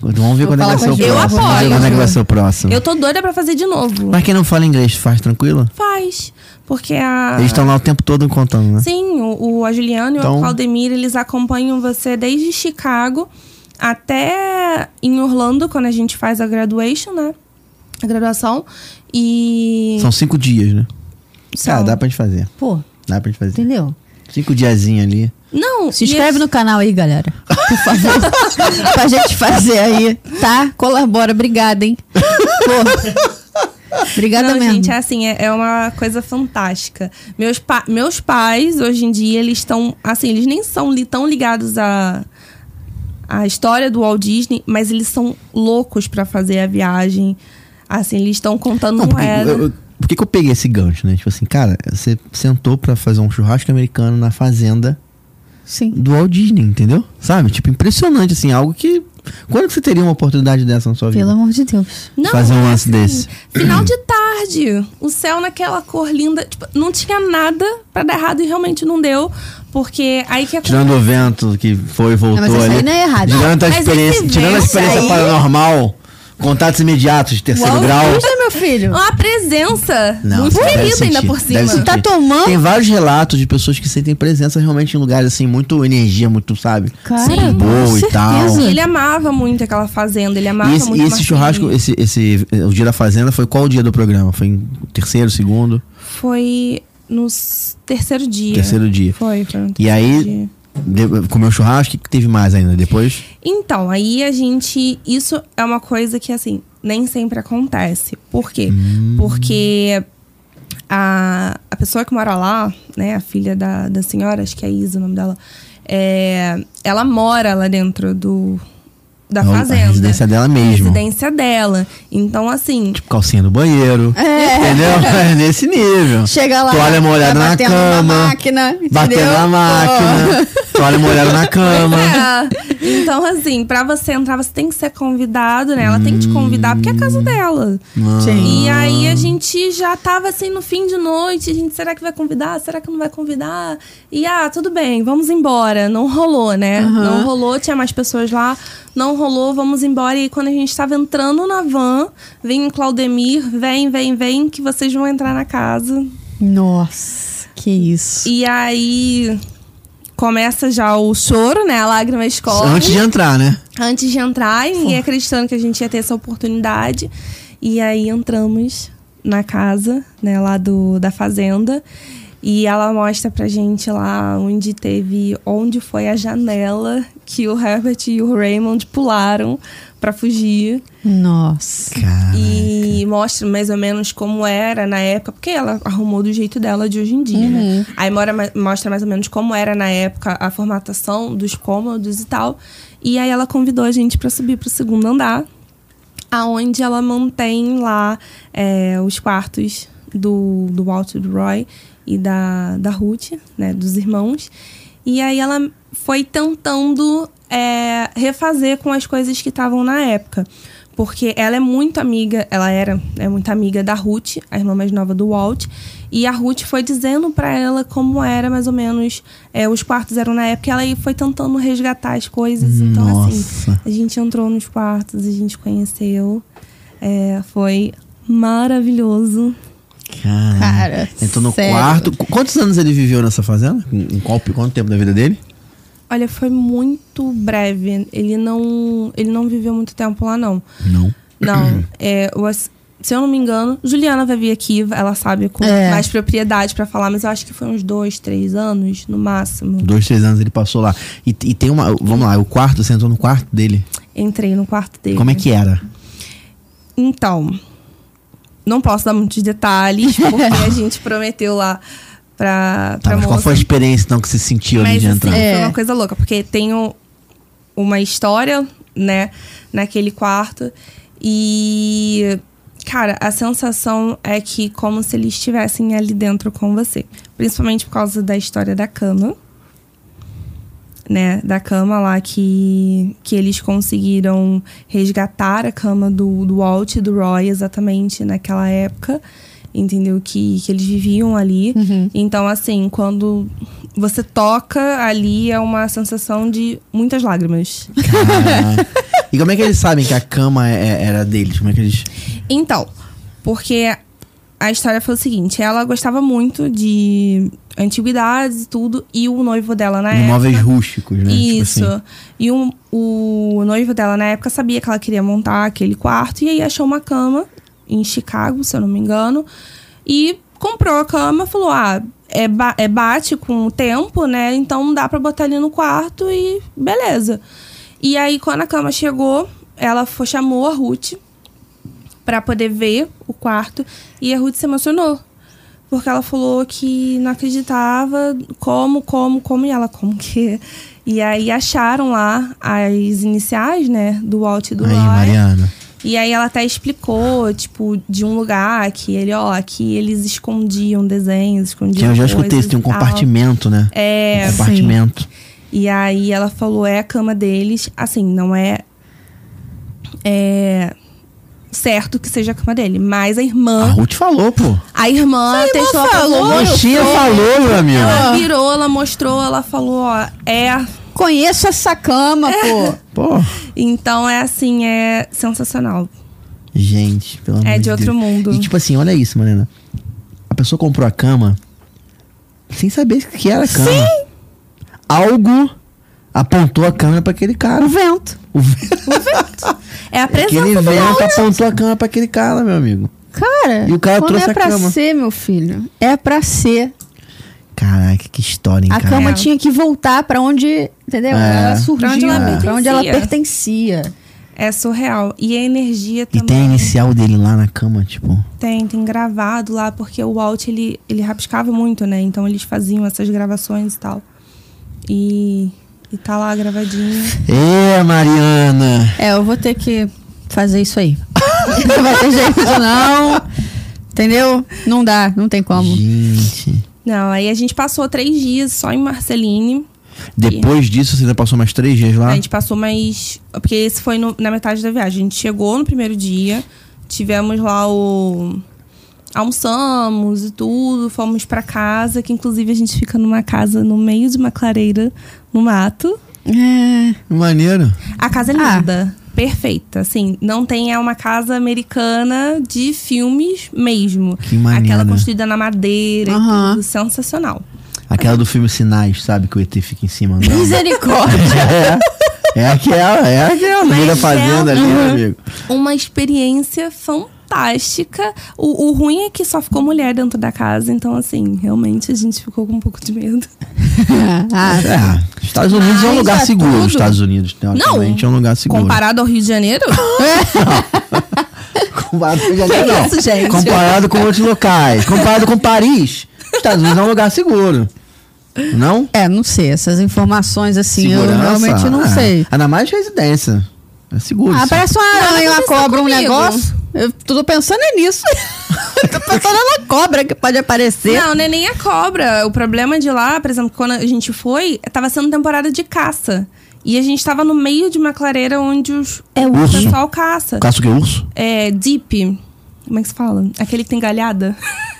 Vamos ver Vou quando é que vai ser o próximo. Eu Vamos ver apoio. quando é que vai ser o próximo. Eu tô doida pra fazer de novo. Mas quem não fala inglês, faz tranquilo? Faz. Porque a. Eles estão lá o tempo todo contando, né? Sim, o, o a Juliana e Então- o Claudemir, eles acompanham você desde Chicago até em Orlando, quando a gente faz a graduation, né? A graduação. E. São cinco dias, né? São. Cara, dá pra gente fazer. Pô, Dá pra gente fazer. entendeu? Cinco diazinhos ali. Não, Se inscreve no canal aí, galera. Por favor. pra gente fazer aí, tá? Colabora. Obrigada, hein? Pô. Obrigada Não, mesmo. gente, é assim, é, é uma coisa fantástica. Meus, pa meus pais, hoje em dia, eles estão, assim, eles nem são li tão ligados à, à história do Walt Disney, mas eles são loucos pra fazer a viagem. Assim, eles estão contando Não, porque, moeda. eu- eu- por que, que eu peguei esse gancho, né? Tipo assim, cara, você sentou pra fazer um churrasco americano na fazenda Sim. do Walt Disney, entendeu? Sabe? Tipo, impressionante, assim, algo que. Quando que você teria uma oportunidade dessa na sua vida? Pelo amor de Deus. Não, fazer um é lance desse. Final de tarde. O céu naquela cor linda. Tipo, não tinha nada pra dar errado e realmente não deu. Porque aí que aconteceu. Tirando o vento que foi e voltou Não, mas ali. aí não é errado. Tirando a Mas experiência, esse tirando a experiência aí- paranormal Contatos imediatos de terceiro Uau, grau. custa, meu filho. Uma presença Não, muito você querida ainda por cima. sentir. Tá tomando? Tem vários relatos de pessoas que sentem presença realmente em lugares assim, muito energia, muito, sabe? Cara, Sim, boa e tal. E ele amava muito aquela fazenda, ele amava E esse, muito e esse churrasco, esse, esse, o dia da fazenda, foi qual o dia do programa? Foi em terceiro, segundo? Foi no terceiro dia. Terceiro dia. Foi, foi no E terceiro aí, dia. De- comeu churrasco, o que teve mais ainda depois? Então, aí a gente. Isso é uma coisa que, assim, nem sempre acontece. Por quê? Hum. Porque a, a pessoa que mora lá, né, a filha da, da senhora, acho que é Isa o nome dela, é, ela mora lá dentro do, da A- fazenda. A residência dela mesmo. residência dela. Então, assim. Tipo, calcinha no banheiro. É. Entendeu? É nesse nível. Chega lá. Toalha molhada tá na batendo cama. Na máquina, Batendo na máquina. Toalha molhada na cama. É. Então, assim, pra você entrar, você tem que ser convidado, né? Ela tem que te convidar, porque é a casa dela. Sim. E aí a gente já tava assim no fim de noite, a gente, será que vai convidar? Será que não vai convidar? E ah, tudo bem, vamos embora. Não rolou, né? Aham. Não rolou, tinha mais pessoas lá. Não rolou, vamos embora. E quando a gente tava entrando na van, vem o Claudemir, vem, vem, vem, que vocês vão entrar na casa. Nossa, que isso. E aí começa já o choro, né? A lágrima escorre. Antes de entrar, né? antes de entrar, e ninguém acreditando que a gente ia ter essa oportunidade. E aí entramos na casa, né, lá do, da fazenda. E ela mostra pra gente lá onde teve, onde foi a janela que o Herbert e o Raymond pularam pra fugir. Nossa. Cara. E mostra mais ou menos como era na época, porque ela arrumou do jeito dela de hoje em dia, né? Aí mora, mostra mais ou menos como era na época a formatação dos cômodos e tal. E aí ela convidou a gente pra subir pro segundo andar, aonde ela mantém lá é, os quartos do, do Walt e do Roy e da, da Ruth, né? Dos irmãos. E aí ela foi tentando é, refazer com as coisas que estavam na época. Porque ela é muito amiga, ela era é muito amiga da Ruth, a irmã mais nova do Walt. E a Ruth foi dizendo pra ela como era mais ou menos é, os quartos eram na época. E ela aí foi tentando resgatar as coisas. Então, assim, Nossa. a gente entrou nos quartos, a gente conheceu. É, foi maravilhoso. Cara. Cara, Entrou no sério. quarto. Qu- Quantos anos ele viveu nessa fazenda? Em qual, quanto tempo da vida dele? Olha, foi muito breve. Ele não, ele não viveu muito tempo lá, não. Não. Não, é, eu se eu não me engano, Juliana vai vir aqui, ela sabe com É. mais propriedade pra falar, mas eu acho que foi uns dois, três anos no máximo. Dois, três anos ele passou lá. E, e tem uma. Vamos lá, o quarto, você entrou no quarto dele. Entrei no quarto dele. Como é que era? Então, não posso dar muitos detalhes, porque a gente prometeu lá pra, Tá, pra mas qual foi a experiência então que você sentiu ali Mas de assim, entrar? É. foi uma coisa louca, porque tem um- uma história, né, naquele quarto. E, cara, a sensação é que como se eles estivessem ali dentro com você. Principalmente por causa da história da cama. Né, da cama lá que, que eles conseguiram resgatar a cama do, do Walt e do Roy exatamente naquela época. Entendeu? Que, que eles viviam ali. Então, assim, quando você toca ali, é uma sensação de muitas lágrimas. E como é que eles sabem que a cama é- era deles? Como é que eles. Então, porque a história foi o seguinte: ela gostava muito de antiguidades e tudo, e o noivo dela na Imóveis época. rústicos, né? Tipo Isso. assim. E o, o noivo dela na época sabia que ela queria montar aquele quarto, e aí achou uma cama em Chicago, se eu não me engano, e comprou a cama, falou: ah. É, ba- é bate com o tempo, né? Então dá pra botar ali no quarto e beleza. E aí, quando a cama chegou, ela foi, chamou a Ruth pra poder ver o quarto e a Ruth se emocionou. Porque ela falou que não acreditava como, como, como, e ela, como que. E aí acharam lá as iniciais, né, do Walt e do Aí, Roy. Mariana. E aí ela até explicou, tipo, de um lugar que ele, ó, aqui eles escondiam desenhos, escondiam. Que eu já escutei isso, tem um tal. compartimento, né? É, um compartimento. e aí ela falou, é a cama deles. Assim, não é. É. Certo que seja a cama dele. Mas a A irmã. Ruth falou, pô. A irmã testou falou, a Roxinha falou, meu amigo. Ela virou, ela mostrou, ela falou, ó, é. Conheço essa cama, pô. Pô, Então é assim, é sensacional. Gente, pelo amor É de Deus. outro mundo. E tipo assim, olha isso, Mariana. A pessoa comprou a cama sem saber o que era a cama. Sim! Algo apontou a câmera pra aquele cara. O vento. O vento. É a Aquele presença do vento áudio. apontou a câmera pra aquele cara, meu amigo. Cara, E o cara quando trouxe é a pra cama. ser, meu filho, é pra ser. Caraca, que história, hein, A cara. cama É. tinha que voltar pra onde, entendeu? É. Ela surgiu, Pra onde ela pra onde ela pertencia. É surreal. E a energia E também. tem a inicial dele lá na cama, tipo. Tem, tem gravado lá, porque o Walt, ele, ele rabiscava muito, né? Então eles faziam essas gravações e tal. E, e tá lá gravadinho. Ê, Mariana! É, eu vou ter que fazer isso aí. não vai ter jeito, não. Entendeu? Não dá, não tem como. Gente. Não, aí a gente passou três dias só em Marceline. Depois disso, você ainda passou mais três dias lá? A gente passou mais. Porque esse foi no- na metade da viagem. A gente chegou no primeiro dia, tivemos lá o. Almoçamos e tudo, fomos pra casa, que inclusive a gente fica numa casa no meio de uma clareira, no mato. É. Maneiro. A casa é Ah. linda, perfeita. Assim, não tem é uma casa americana de filmes mesmo. Que maneiro. Aquela construída na madeira Aham. e tudo, sensacional. Aquela do filme Sinais, sabe? Que o ET fica em cima andando. Misericórdia. É, é aquela, é aquela. No meio da Mas fazenda é- ali, meu Uhum. amigo. Uma experiência fantástica. O, o ruim é que só ficou mulher dentro da casa, então assim, realmente a gente ficou com um pouco de medo. ah, É, Estados Unidos é um lugar é seguro. tudo. Estados Unidos, teoricamente, é um lugar seguro. Comparado ao Rio de Janeiro, Comparado com o Rio de Janeiro, não. isso, gente? Comparado com outros locais. Comparado com Paris. Estados Unidos é um lugar seguro. Não? é, não sei. Essas informações assim, Segurança. eu realmente não Ah, sei. Ainda mais residência. É seguro. Ah, parece uma aranha, uma cobra, um comigo. negócio. Eu tô pensando é nisso. tô pensando na cobra que pode aparecer. Não, não é nem a cobra. O problema de lá, por exemplo, quando a gente foi, tava sendo temporada de caça. E a gente tava no meio de uma clareira onde os, É o urso. pessoal caça. Caça o que? Urso? É deep. Como é que se fala? Aquele que tem galhada.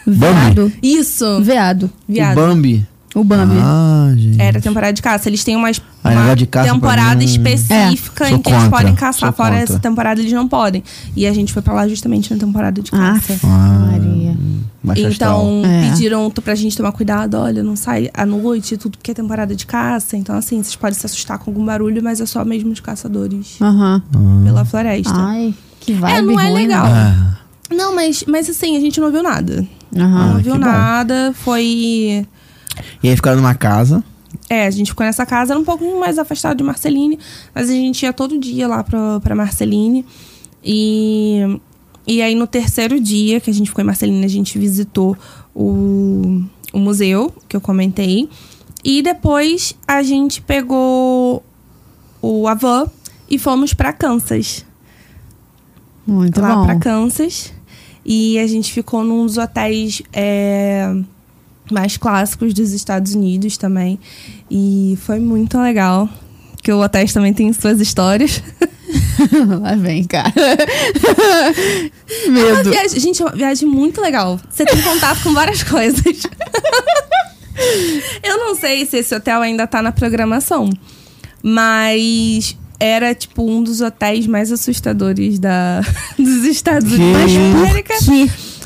Veado. Isso. Veado. Viado. O Bambi. O Bambi. Ah, gente. Era temporada de caça. Eles têm umas, Ah, uma de caça temporada mim- específica É. em que eles contra, podem caçar. sou Fora contra. essa temporada, eles não podem. E a gente foi pra lá justamente na temporada de Ah, caça. Ah, Maria. Baixa. Então, É. pediram pra gente tomar cuidado, olha, não sai à noite, tudo porque é temporada de caça. Então, assim, vocês podem se assustar com algum barulho, mas é só mesmo de caçadores Aham. pela floresta. Ai, que vibe é, não é ruim, legal. né? Ah, Não, mas, mas assim, a gente não viu nada. Aham. não que viu bom. nada. Foi. E aí ficaram numa casa. É, a gente ficou nessa casa, era um pouquinho mais afastado de Marceline, mas a gente ia todo dia lá pra, pra Marceline. E, e aí, no terceiro dia que a gente ficou em Marceline, a gente visitou o, o museu, que eu comentei. E depois a gente pegou o Avan e fomos pra Kansas. Muito lá bom. pra Kansas. E a gente ficou num dos hotéis é, mais clássicos dos Estados Unidos também. E foi muito legal. Que o hotéis também tem suas histórias. Lá vem, cara. É uma Medo. viagem, gente, é uma viagem muito legal. Você tem contato com várias coisas. Eu não sei se esse hotel ainda tá na programação. Mas era, tipo, um dos hotéis mais assustadores da, dos Estados Que? Unidos América.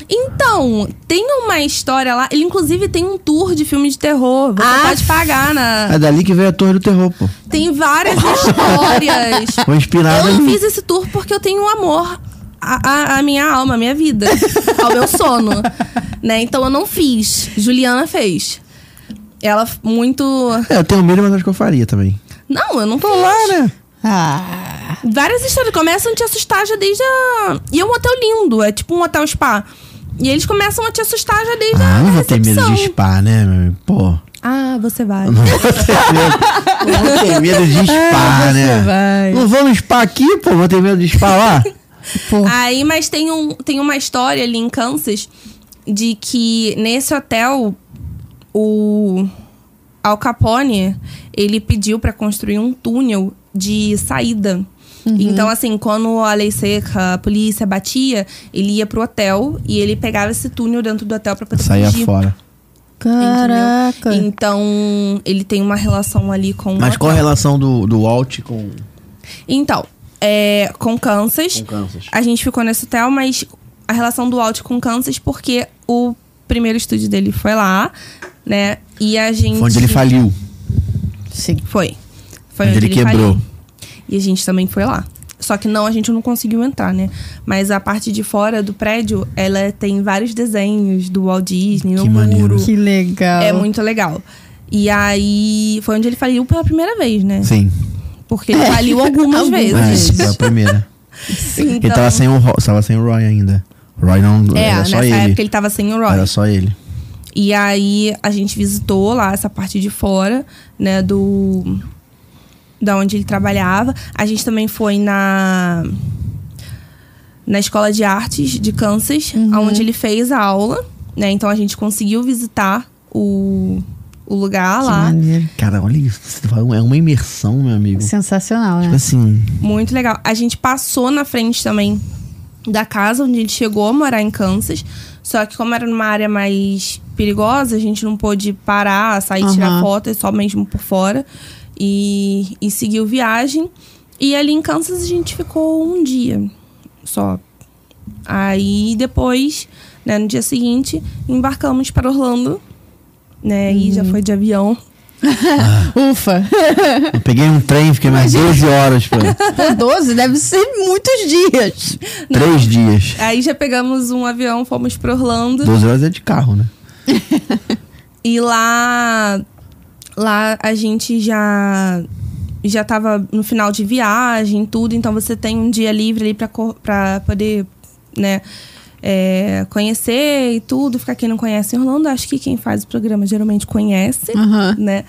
Então, tem uma história lá. Ele, inclusive, tem um tour de filme de terror. Você Ah. pode pagar na. É dali que veio a Torre do Terror, pô. Tem várias histórias. Foi inspirada Eu fiz esse tour porque eu tenho um amor à, à- à minha alma, à minha vida, ao meu sono. Né? Então eu não fiz. Juliana fez. Ela muito. É, eu tenho medo, mas acho que eu faria também. Não, eu não Tô fiz. lá, né? Ah. Várias histórias começam a te assustar já desde a. E é um hotel lindo, é tipo um hotel spa. E eles começam a te assustar já desde Ah, a não vou ter medo de spa, né? Pô. Ah, você vai. Não vou ter medo, vou ter medo de spa, você né? vai. Não no spa aqui, pô. Vou ter medo de spa lá. Pô. Aí, mas tem, um, tem uma história ali em Kansas de que nesse hotel o Al Capone ele pediu pra construir um túnel de saída. Então, assim, quando a lei seca, a polícia batia, ele ia pro hotel e ele pegava esse túnel dentro do hotel pra poder Saía fugir. fora. Caraca. Entendeu? Então, ele tem uma relação ali com o Mas qual a relação do, do Walt com... Então, É, com Kansas. Com Kansas. A gente ficou nesse hotel, mas a relação do Walt com Kansas, porque o primeiro estúdio dele foi lá, né? E a gente. Foi onde ele faliu. Sim. Foi. Foi Onde onde, ele ele quebrou. faliu. E a gente também foi lá. Só que não, a gente não conseguiu entrar, né? Mas a parte de fora do prédio, ela tem vários desenhos do Walt Disney no Que muro. maneiro. Que legal. É muito legal. E aí, foi onde ele faliu pela primeira vez, né? Sim. Porque ele faliu algumas Algumas É, vezes. foi a primeira. Ele Então, tava sem, o, Ro- tava sem o Roy ainda. O Roy não. é, era só nessa ele. época ele tava sem o Roy. Era só ele. E aí a gente visitou lá essa parte de fora, né, do da onde ele trabalhava. A gente também foi na na escola de artes de Kansas, onde ele fez a aula, né? Então a gente conseguiu visitar o, o lugar Que lá. maneiro. Cara, olha isso. Fala, É uma imersão, meu amigo. Sensacional, Tipo né? assim. Muito legal. A gente passou na frente também da casa onde ele chegou a morar em Kansas. Só que como era numa área mais perigosa, a gente não pôde parar, sair tirar Aham. foto, é só mesmo por fora. E, e seguiu viagem. E ali em Kansas a gente ficou um dia só. Aí depois, né, no dia seguinte, embarcamos para Orlando. Né, E já foi de avião. Ufa. Eu peguei um trem, fiquei mais 12 horas, pô. Pô, 12 deve ser muitos dias. Três dias. Aí já pegamos um avião, fomos para Orlando. 12 horas é de carro, né? E lá, lá a gente já já tava no final de viagem, tudo. Então você tem um dia livre ali pra poder, né, é, conhecer e tudo. Ficar quem não conhece Orlando, acho que quem faz o programa geralmente conhece, Aham. né?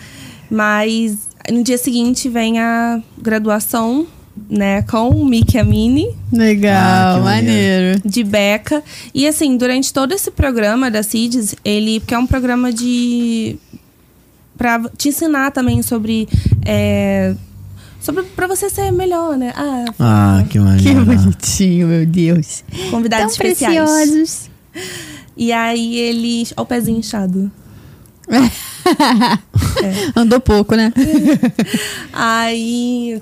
Mas no dia seguinte vem a graduação, né, com o Mickey e a Minnie Legal, Ah, maneiro. de Beca. E assim, durante todo esse programa da CIDS, ele. Porque é um programa de. Pra te ensinar também sobre. É, sobre pra você ser melhor, né? Ah, Ah, que Que maneiro. bonitinho, meu Deus. convidados Tão especiais. preciosos. E aí eles. Ó, o pezinho inchado. Andou pouco, né? Aí.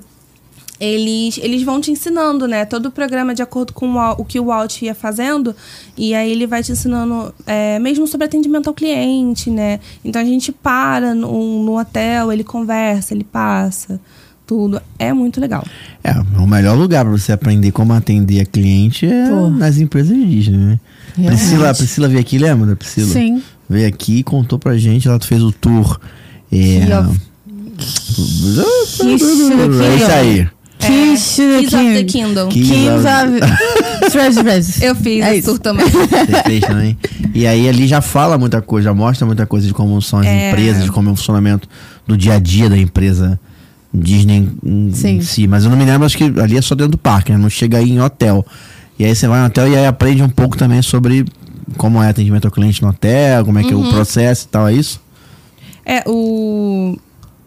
Eles, eles vão te ensinando, né? Todo o programa de acordo com o, o que o Walt ia fazendo. E aí ele vai te ensinando, é, mesmo sobre atendimento ao cliente, né? Então a gente para no, no hotel, ele conversa, ele passa, tudo. É muito legal. É, o melhor lugar pra você aprender como atender a cliente é Pô. nas empresas Disney, né? Realmente. Priscila, Priscila veio aqui, lembra da Priscila? Sim. Veio aqui e contou pra gente, ela fez o tour. É, é isso aí. Kiss Keys of the Kingdom. Keys Kings of- Treasures. Eu fiz É isso. também. Você fez também. E aí ali já fala muita coisa, já mostra muita coisa de como são as É. empresas, de como é o funcionamento do dia a dia da empresa Disney em, Sim. em si. Mas eu não me lembro, acho que ali é só dentro do parque, né? Não chega aí em hotel. E aí você vai no hotel e aí aprende um pouco também sobre como é atendimento ao cliente no hotel, como é que é Uhum. o processo e tal, é isso? É, o.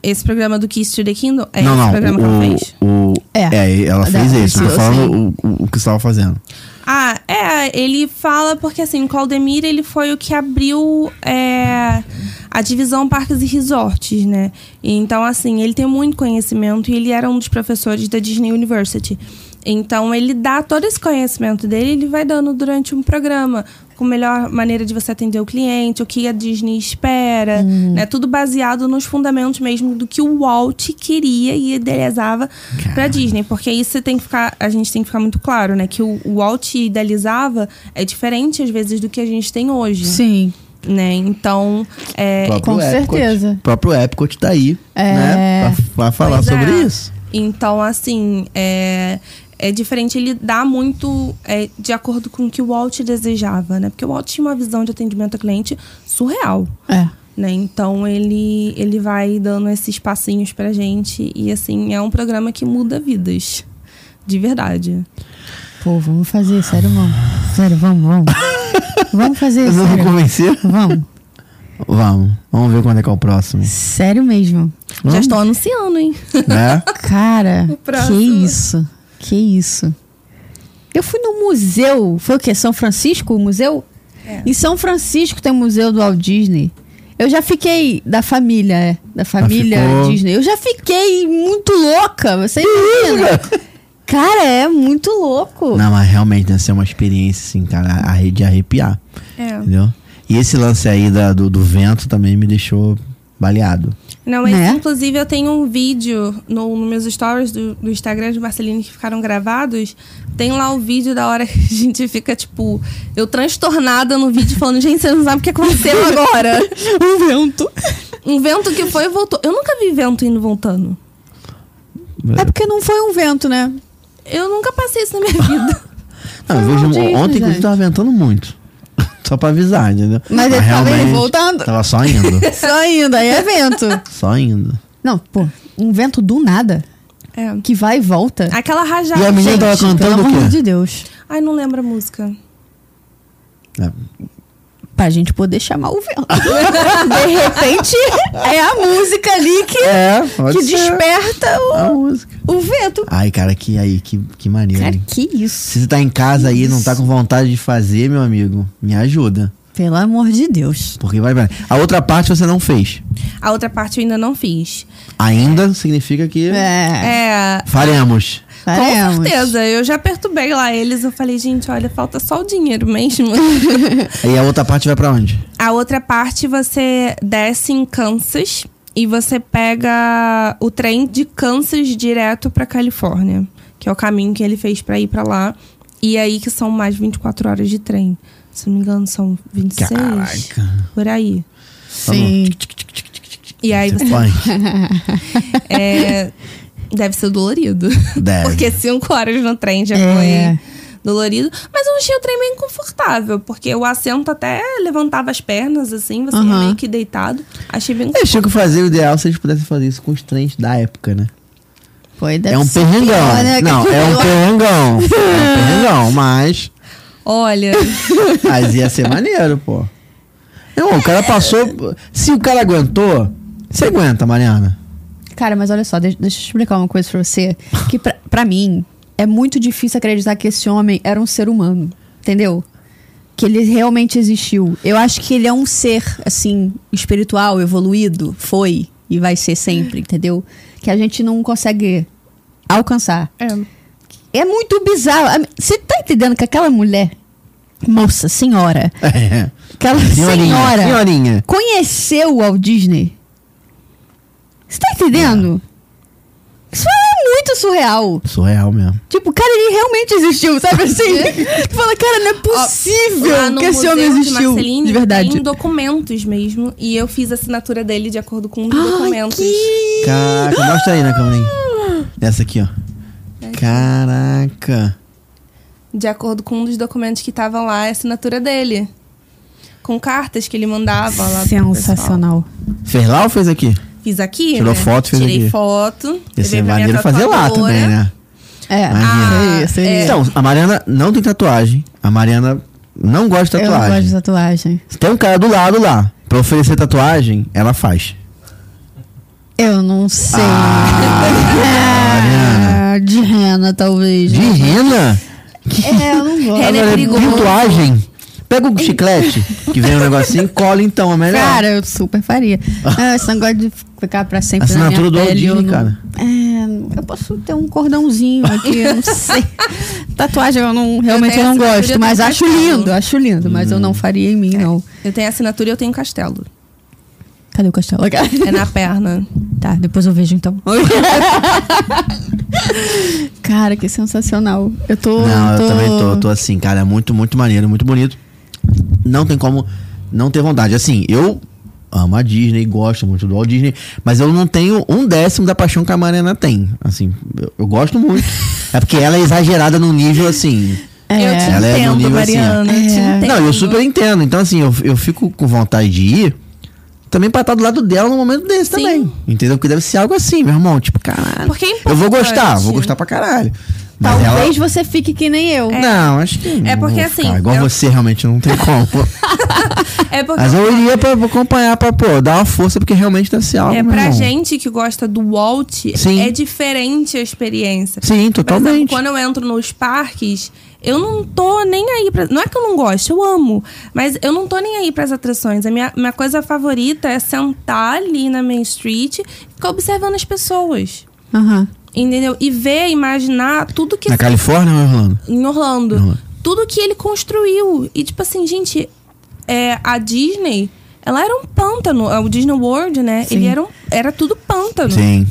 Esse programa do Kiss to the Kingdom é não, esse não. programa que ela fez. O, o, É. é. ela fez esse. Eu tô falando o, o, o que você estava fazendo. Ah, é, ele fala porque assim, o Claudemir ele foi o que abriu é, a divisão parques e resorts, né? Então, assim, ele tem muito conhecimento e ele era um dos professores da Disney University. Então, ele dá todo esse conhecimento dele, ele vai dando durante um programa, com a melhor maneira de você atender o cliente, o que a Disney espera, né? Tudo baseado nos fundamentos mesmo do que o Walt queria e idealizava pra Disney, porque isso você tem que ficar, a gente tem que ficar muito claro, né, que o, o Walt idealizava é diferente às vezes do que a gente tem hoje, Sim, né? Então, é, com Epcot. certeza. O próprio Epcot tá aí, É. né? Pra, pra falar Pois sobre é. isso. Então, assim, é, é diferente, ele dá muito é, de acordo com o que o Walt desejava, né? Porque o Walt tinha uma visão de atendimento ao cliente surreal, É. né? Então, ele, ele vai dando esses passinhos pra gente e, assim, é um programa que muda vidas, de verdade. Pô, vamos fazer, sério, vamos. Sério, vamos, vamos. Vamos fazer, me sério. convencer? Vamos. Vamos. Vamos ver quando é que é o próximo. Sério mesmo. Já Vamos? estão anunciando, hein? Né? Cara, que isso? Que isso? Eu fui no museu, foi o quê? São Francisco, o museu? É. Em São Francisco tem o museu do Walt Disney. Eu já fiquei da família, é, da família ficou? Disney. Eu já fiquei muito louca, você imagina? Cara, é muito louco. Não, mas realmente deve ser uma experiência, assim, cara, a- de arrepiar. É. Entendeu? E esse lance aí da- do, do vento também me deixou baleado. Não, mas Né? inclusive eu tenho um vídeo no, no meus stories do, do Instagram de Marceline que ficaram gravados. Tem lá o vídeo da hora que a gente fica, tipo, eu transtornada no vídeo falando, gente, você não sabe o que aconteceu agora. Um vento. Um vento que foi e voltou. Eu nunca vi vento indo voltando. É porque não foi um vento, né? Eu nunca passei isso na minha vida. Não, eu vejo, ontem, inclusive, tava ventando muito. Só pra avisar, entendeu? Mas ele tava indo e voltando. Tava só indo. Só indo, aí é vento. só indo. Não, pô, um vento do nada. É. Que vai e volta. Aquela rajada. E a menina gente. tava cantando Pelo o amor quê? de Deus. Ai, não lembro a música. É, Pra gente poder chamar o vento. de repente, é a música ali que, É, que ser. desperta A o, música. o vento. Ai, cara, que aí, que, que maneiro. Cara, hein? que isso. Se você tá em casa aí e não tá com vontade de fazer, meu amigo, me ajuda. Pelo amor de Deus. Porque vai. vai. A outra parte você não fez. A outra parte eu ainda não fiz. Ainda significa que É. É. faremos. Faremos. Com certeza. Eu já perturbei lá eles. Eu falei, gente, olha, falta só o dinheiro mesmo. E a outra parte vai pra onde? A outra parte você desce em Kansas e você pega o trem de Kansas direto pra Califórnia, que é o caminho que ele fez pra ir pra lá. E aí que são mais 24 horas de trem. Se não me engano, são 26. Caraca. Por aí. Sim. E aí você. é, deve ser dolorido. Deve. Porque cinco horas no trem já É. foi dolorido. Mas eu achei o trem bem confortável, porque o assento até levantava as pernas, assim, você Aham. meio que deitado. Achei bem Eles tinham que fazer o ideal se eles pudessem fazer isso com os trens da época, né? Foi, deve é um perrengão. pior, né? Não, é um perrengão. É um perrengão, mas. Olha, Mas ia ser maneiro, pô. Não, o cara passou. Se o cara aguentou, você aguenta, Mariana. Cara, mas olha só, deixa, deixa eu explicar uma coisa pra você. Que pra, pra mim, é muito difícil acreditar que esse homem era um ser humano. Entendeu? Que ele realmente existiu. Eu acho que ele é um ser, assim, espiritual, evoluído. Foi e vai ser sempre, entendeu? Que a gente não consegue alcançar. é, É muito bizarro. Você tá entendendo que aquela mulher, moça, senhora, É. aquela Senhorinha. senhora, Senhorinha. conheceu o Walt Disney? Você tá entendendo? Isso é muito surreal. Surreal mesmo. Tipo, cara, ele realmente existiu, sabe assim? Tu Fala, cara, não é possível no que esse homem de existiu. Marceline De verdade. Tem documentos mesmo. E eu fiz a assinatura dele de acordo com um dos Ai, documentos. que... Caraca, mostra aí, né, Camarim? Essa aqui, ó. Caraca. De acordo com um dos documentos que estavam lá, é a assinatura dele. Com cartas que ele mandava lá. Sensacional. Fez lá ou fez aqui? Fiz aqui, Tirou né? foto, fez Tirei aqui. foto. Pra minha maneiro fazer lá também, né? É, Imagina. seria, seria. Então, a Mariana não tem tatuagem. A Mariana não gosta de Eu não tatuagem. gosto de tatuagem. Se tem um cara do lado lá pra oferecer tatuagem, ela faz. Eu não sei. Ah, Ah, de rena, talvez. De rena? É, eu não gosto. Rena é perigoso. Tatuagem? Pega o chiclete, que vem um negocinho, cola então, é melhor. Cara, eu super faria. Ah, esse negócio de ficar pra sempre Assinatura na do minha pele, eu Disney, não- cara. É, eu posso ter um cordãozinho aqui, eu não sei. Tatuagem eu não, realmente eu, tenho não gosto, eu mas acho castelo. lindo, acho lindo, mas eu Hum. não faria em mim, não. Eu tenho assinatura e eu tenho castelo. Cadê o castelo? É na perna. Tá, depois eu vejo então. Cara, que sensacional. Eu tô. Não, tô... eu também tô, tô assim, cara, é muito, muito maneiro, muito bonito. Não tem como não ter vontade. Assim, eu amo a Disney, gosto muito do Walt Disney, mas eu não tenho um décimo da paixão que a Mariana tem. Assim, eu, eu gosto muito. é porque ela é exagerada num nível assim. Eu te É. Ela é no entendo, nível assim. Mariana. eu te É. entendo. Não, eu super entendo. Então, assim, eu, eu fico com vontade de ir também pra estar do lado dela num momento desse Sim. também. Entendeu? Porque deve ser algo assim, meu irmão. Tipo, caralho. Porque é eu vou gostar, vou gostar pra caralho. Mas Talvez você fique que nem eu. ela... Não, acho que. É não porque, vou ficar. assim, Igual eu- você, realmente, não tem como. É porque Mas eu iria pra acompanhar, pra, pô, dar uma força, porque realmente deve ser algo. é pra irmão. gente que gosta do Walt, Sim. é diferente a experiência. Sim, Por exemplo, totalmente. quando eu entro nos parques, eu não tô nem aí pra. Não é que eu não gosto, eu amo. Mas eu não tô nem aí pras atrações. A minha, minha coisa favorita é sentar ali na Main Street e ficar observando as pessoas. Aham. Entendeu? E ver, imaginar tudo que Na Califórnia ou em Orlando? em Orlando. Orlando. Tudo que ele construiu. E, tipo assim, gente, é, a Disney, ela era um pântano. O Disney World, né? Sim. Ele era, um- era tudo pântano. Sim.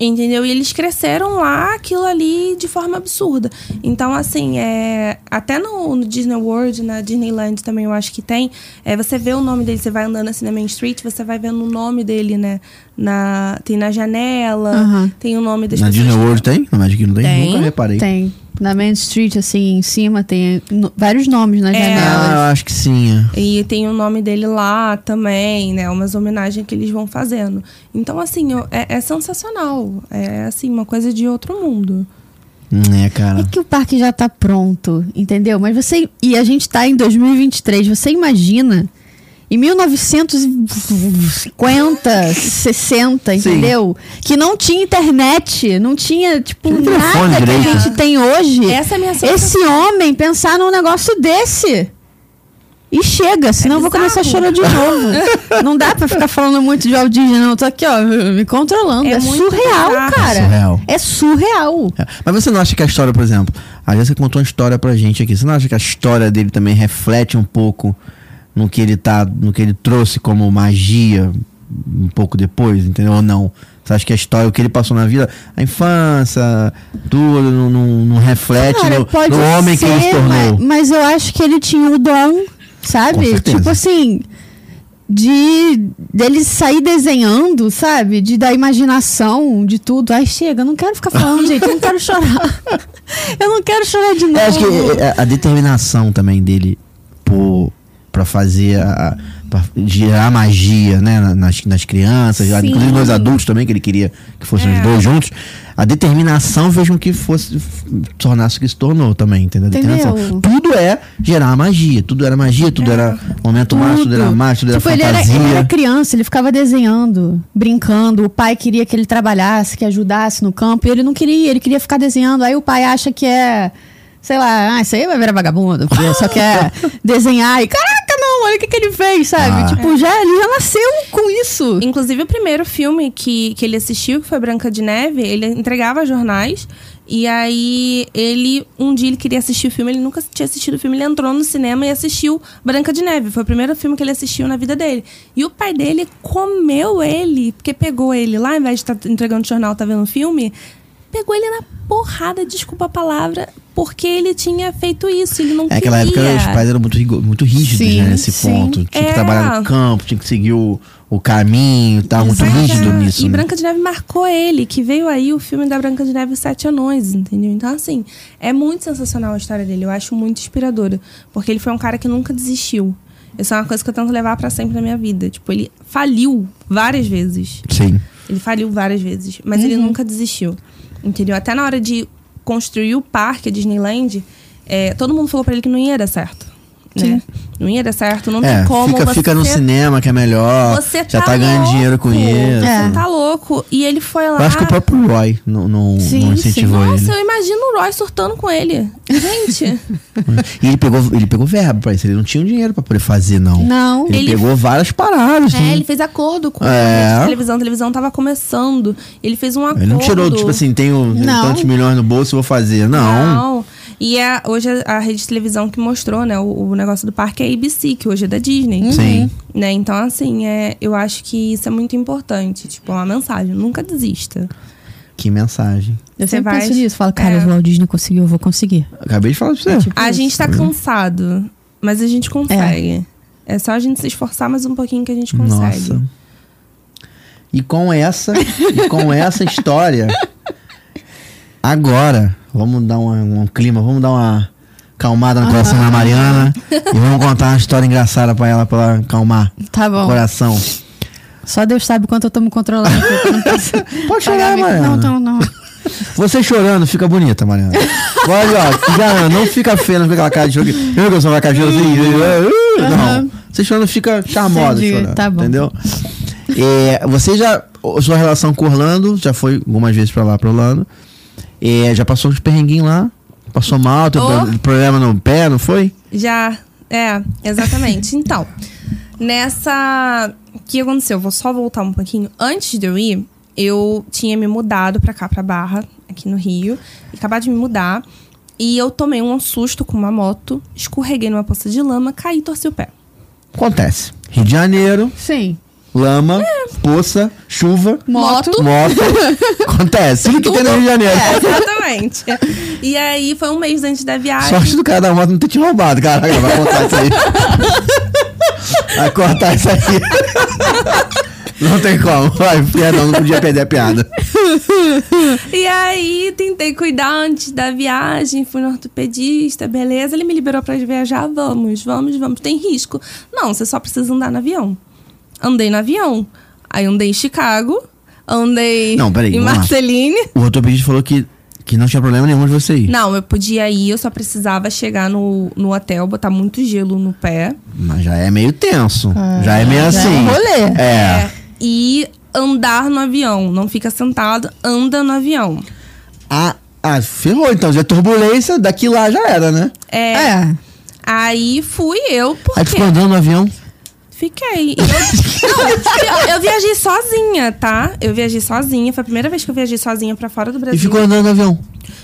Entendeu? E eles cresceram lá aquilo ali de forma absurda. Então, assim, é, até no, no Disney World, na Disneyland também eu acho que tem. É, você vê o nome dele, você vai andando assim na Main Street, você vai vendo o nome dele, né? Na, tem na janela, tem o nome das Na pessoas. Disney World tem? Na Magic não tem? Tem. Nunca reparei. Tem. Na Main Street, assim, em cima, tem no- vários nomes na É. janela. Ah, eu acho que sim. é. E tem o nome dele lá também, né? Umas homenagens que eles vão fazendo. Então, assim, eu- é, é sensacional. É, assim, uma coisa de outro mundo. É, cara. É que o parque já tá pronto, entendeu? Mas você. E a gente tá em 2023. Você imagina. Em 1950, 60, Sim. entendeu? Que não tinha internet, não tinha, tipo, Tinha nada que a direito. gente tem hoje. Essa é a minha. Esse homem pensar num negócio desse. E chega, senão eu vou começar a chorar de novo. não dá pra ficar falando muito de Disney, não. Eu tô aqui, ó, me controlando. É É, surreal, bizarro. cara. É surreal. É surreal. É. Mas você não acha que a história, por exemplo, a Jéssica contou uma história pra gente aqui. Você não acha que a história dele também reflete um pouco no que ele tá, no que ele trouxe como magia um pouco depois, entendeu? Ou não? Você acha que a história, o que ele passou na vida, a infância, tudo, não, não, não reflete Cara, no, no homem que ele se ser, tornou? Mas, mas eu acho que ele tinha o dom, sabe? Tipo assim, de dele sair desenhando, sabe? De da imaginação, de tudo. Ai, chega, eu não quero ficar falando, gente, eu não quero chorar. eu não quero chorar de novo. Eu acho que é, a determinação também dele por para fazer a, pra gerar magia, né, na- nas, nas crianças, Sim. inclusive nos adultos também que ele queria que fossem os É. dois juntos. A determinação fez com que fosse tornasse o que se tornou também, entendeu? Entendeu? determinação. Tudo é gerar magia, tudo era magia, tudo era momento mágico, tudo era mágico, tudo tipo, era ele era, fantasia. ele era criança, ele ficava desenhando, brincando. O pai queria que ele trabalhasse, que ajudasse no campo. E ele não queria, ele queria ficar desenhando. Aí o pai acha que é, sei lá, ah, isso aí vai virar vagabundo, porque só quer desenhar. E caraca, não, olha o que, que ele fez, sabe? Ah. Tipo, já, ele já nasceu com isso. Inclusive, o primeiro filme que, que ele assistiu, que foi Branca de Neve, ele entregava jornais. E aí, ele, um dia ele queria assistir o filme, ele nunca tinha assistido o filme, ele entrou no cinema e assistiu Branca de Neve. Foi o primeiro filme que ele assistiu na vida dele. E o pai dele comeu ele, porque pegou ele lá, ao invés de estar entregando jornal, tá vendo o filme, pegou ele na porrada, desculpa a palavra, porque ele tinha feito isso, ele não É, queria. aquela época os pais eram muito, muito rígidos Sim, né, nesse sim. ponto. Tinha que É. trabalhar no campo, tinha que seguir o, o caminho, tá muito rígido nisso. E né? Branca de Neve marcou ele, que veio aí o filme da Branca de Neve e Sete Anões, entendeu? Então, assim, é muito sensacional a história dele. Eu acho muito inspiradora. Porque ele foi um cara que nunca desistiu. Isso é uma coisa que eu tento levar pra sempre na minha vida. Tipo, ele faliu várias vezes. Sim. Ele faliu várias vezes, mas ele nunca desistiu. Entendeu? Até na hora de construir o parque, a Disneyland, é, todo mundo falou pra ele que não ia dar certo. Né? Não ia dar certo, não É, tem como. fica, fica no cinema que é melhor. você já tá tá ganhando louco. dinheiro com isso. É. Você tá louco. E ele foi lá. Eu acho que o próprio Roy não, não, Sim, não sim. incentivou Nossa, ele. eu imagino o Roy surtando com ele. Gente, E ele pegou, ele pegou verbo pra isso. Ele não tinha um dinheiro pra poder fazer, não. Não. Ele, Ele- pegou várias paradas. é, né? ele fez acordo com É. a televisão. A televisão tava começando. Ele fez um acordo. Ele não tirou, tipo assim, tenho Não. tantos milhões no bolso, vou fazer. Não. Não. E é, hoje a, a rede de televisão que mostrou, né, o, o negócio do parque é a ABC, que hoje é da Disney. Sim. Né? Então, assim, é, eu acho que isso é muito importante. Tipo, é uma mensagem. Nunca desista. Que mensagem. Eu Você sempre vai- penso nisso. Falo, cara, É. o Walt Disney conseguiu, eu vou conseguir. Acabei de falar pra você. A gente tá cansado, mas a gente consegue. É. só a gente se esforçar mais um pouquinho que a gente consegue. Nossa. E com essa, e com essa história, agora, vamos dar um, um clima, vamos dar uma calmada no coração da Mariana e vamos contar uma história engraçada pra ela, pra ela acalmar Tá o bom. coração. Só Deus sabe quanto eu tô me controlando. eu não Pode chorar, mi- Mariana. Não, não, não. Você chorando fica bonita, Mariana. Olha, ó, já não fica feia, não fica aquela cara de que- Viu que eu sou uma cara de choro assim? Uh, Não. Aham. Você chorando fica charmosa Entendi, chorando. tá bom. Entendeu? É, você já. Sua relação com Orlando, já foi algumas vezes pra lá, pra Orlando. É, já passou uns perrenguinhos lá? Passou mal, teve Oh. pro- problema no pé, não foi? Já, é, exatamente. então, nessa. O que aconteceu? Eu vou só voltar um pouquinho. Antes de eu ir, eu tinha me mudado pra cá, pra Barra. aqui no Rio. E acabar de me mudar. E eu tomei um susto com uma moto, escorreguei numa poça de lama, caí e torci o pé. Acontece. Rio de Janeiro, Sim. Lama, poça, chuva, Moto. moto. Acontece. Tudo que tem no Rio de Janeiro. É, exatamente. e aí foi um mês antes da viagem. Sorte do cara da moto não ter te roubado. Caraca, vai cortar isso aí. Vai cortar isso aí. Não tem como. Vai, perdão, não podia perder a piada. E aí, tentei cuidar antes da viagem, fui no ortopedista, beleza. Ele me liberou pra viajar, vamos, vamos, vamos. Tem risco. Não, você só precisa andar no avião. Andei no avião. Aí andei em Chicago, andei Não, peraí, em. Marceline. O ortopedista falou que, que não tinha problema nenhum de você ir. Não, eu podia ir, eu só precisava chegar no, no hotel, botar muito gelo no pé. Mas já é meio tenso. já é meio já assim. é um rolê. É. E andar no avião. Não fica sentado, anda no avião. Ah, ah, ferrou então. Já é turbulência, daqui lá já era, né? É. É. Aí fui eu, porque. Aí ficou andando no avião. Fiquei. Eu, não, eu, eu viajei sozinha, tá? Eu viajei sozinha. Foi a primeira vez que eu viajei sozinha pra fora do Brasil. E ficou andando no avião.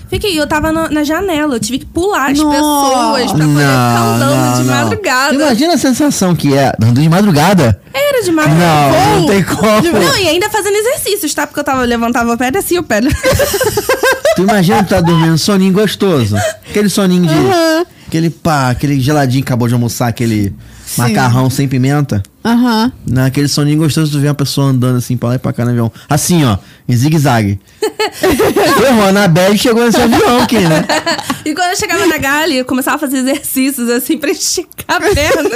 Fiquei. Eu tava na, na janela. Eu tive que pular as Nossa. pessoas pra poder ficar andando de madrugada. Imagina a sensação que é. Andando de madrugada. Era de madrugada. Não, não tem como. Não, e ainda fazendo exercícios, tá? Porque eu tava, levantava o pé e descia o pé. Tu imagina tu tá dormindo, soninho gostoso. Aquele soninho de. Aquele pá, aquele geladinho que acabou de almoçar, aquele Sim. macarrão sem pimenta. Aham. Naquele soninho gostoso, tu vê uma pessoa andando assim pra lá e pra cá no avião. Assim, ó, em zigue-zague. Ferrou, a Anabelle chegou nesse avião aqui, né? E quando eu chegava na galha, eu começava a fazer exercícios assim pra esticar a perna.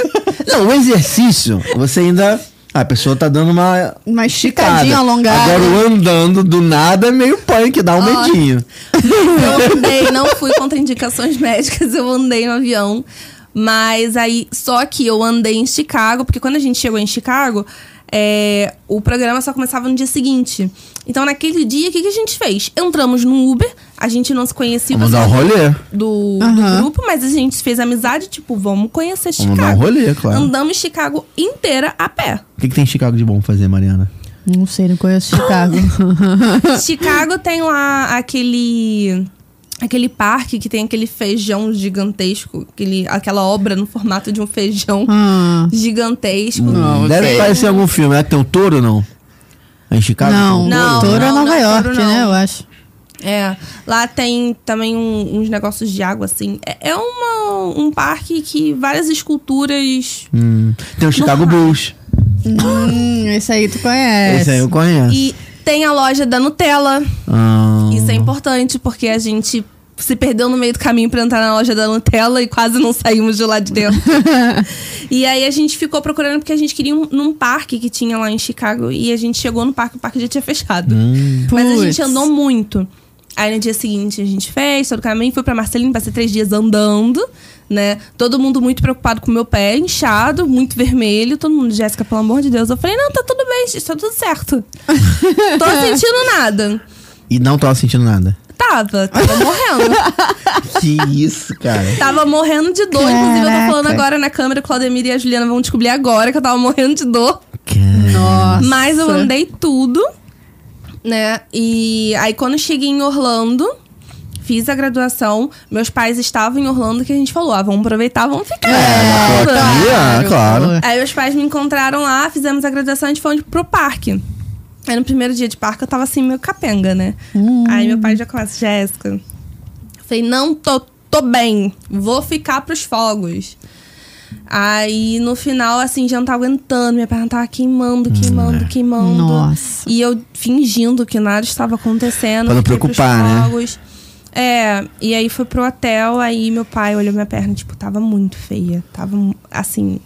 Não, o exercício, você ainda. A pessoa tá dando uma. Uma esticadinha alongada. Agora o andando do nada é meio punk, dá um Ó. medinho. Eu andei, não fui contra indicações médicas, eu andei no avião. Mas aí, só que eu andei em Chicago, porque quando a gente chegou em Chicago, é, o programa só começava no dia seguinte. Então, naquele dia, o que, que a gente fez? Entramos no Uber, a gente não se conhecia Vamos dar um rolê. do, do Aham. grupo, mas a gente fez amizade, tipo, vamos conhecer Chicago. Vamos dar um rolê, claro. Andamos Chicago inteira a pé. O que, que tem em Chicago de bom fazer, Mariana? Não sei, não conheço Chicago. Chicago tem lá aquele aquele parque que tem aquele feijão gigantesco, aquele, aquela obra no formato de um feijão Ah. gigantesco. Não, Deve ok. parecer algum filme. É que tem um touro ou não? É em Chicago? Não, Tem um Não, touro? Touro é não, Nova não, York, Touro não. né? Eu acho. É, lá tem também um- uns negócios de água assim. É, é uma, um parque que várias esculturas Hum, tem o Chicago Bulls. Hum, esse aí tu conhece. Esse aí eu conheço. e tem a loja da Nutella. Ah, Isso é importante porque a gente se perdeu no meio do caminho pra entrar na loja da Nutella e quase não saímos de lá de dentro. e aí a gente ficou procurando porque a gente queria um, num parque que tinha lá em Chicago e a gente chegou no parque, o parque já tinha fechado. hum. Mas a gente andou muito. Aí no dia seguinte a gente fez todo o caminho, fui pra Marceline, passei três dias andando, né? Todo mundo muito preocupado com o meu pé, inchado, muito vermelho. Todo mundo, Jéssica, pelo amor de Deus. Eu falei, não, tá tudo bem, gente, tá tudo certo. Tô sentindo nada. E não tava sentindo nada. Tava, tava morrendo. Que isso, cara. Tava morrendo de dor. Inclusive, eu tô falando Caraca. agora na câmera, Claudemir e a Juliana vão descobrir agora que eu tava morrendo de dor. Cara. Nossa. Mas eu andei tudo, né? E aí, quando cheguei em Orlando, fiz a graduação. Meus pais estavam em Orlando, que a gente falou, ah, vamos aproveitar, vamos ficar. É, ah, claro. Aí meus pais me encontraram lá, fizemos a graduação, a gente foi pro parque. Aí no primeiro dia de parque eu tava assim, meio capenga, né? Aí meu pai já começa, Jéssica. Eu falei, não, tô, tô bem, vou ficar pros fogos. Aí no final, assim, já não tava aguentando, minha perna tava queimando, queimando, queimando. Nossa. E eu fingindo que nada estava acontecendo. Pra não fiquei pros preocupar, né? fogos. É, e aí fui pro hotel, aí meu pai olhou minha perna, tipo, tava muito feia. Tava, assim,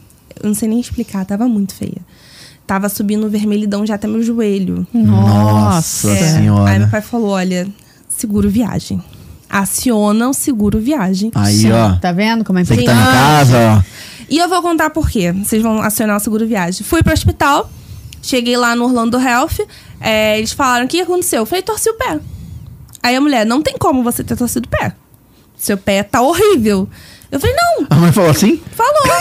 eu não sei nem explicar, tava muito feia. Tava subindo vermelhidão já até meu joelho. Nossa É, senhora. Aí meu pai falou, olha, seguro viagem. Aciona o seguro viagem. Aí, Sim, ó. Tá vendo como é que tá em casa, ó. E eu vou contar por quê. Vocês vão acionar o seguro viagem. Fui pro hospital, cheguei lá no Orlando Health, é, eles falaram o que aconteceu. Eu falei, torci o pé. Aí a mulher, não tem como você ter torcido o pé. Seu pé tá horrível. Eu falei, não, A mãe falou assim? falou.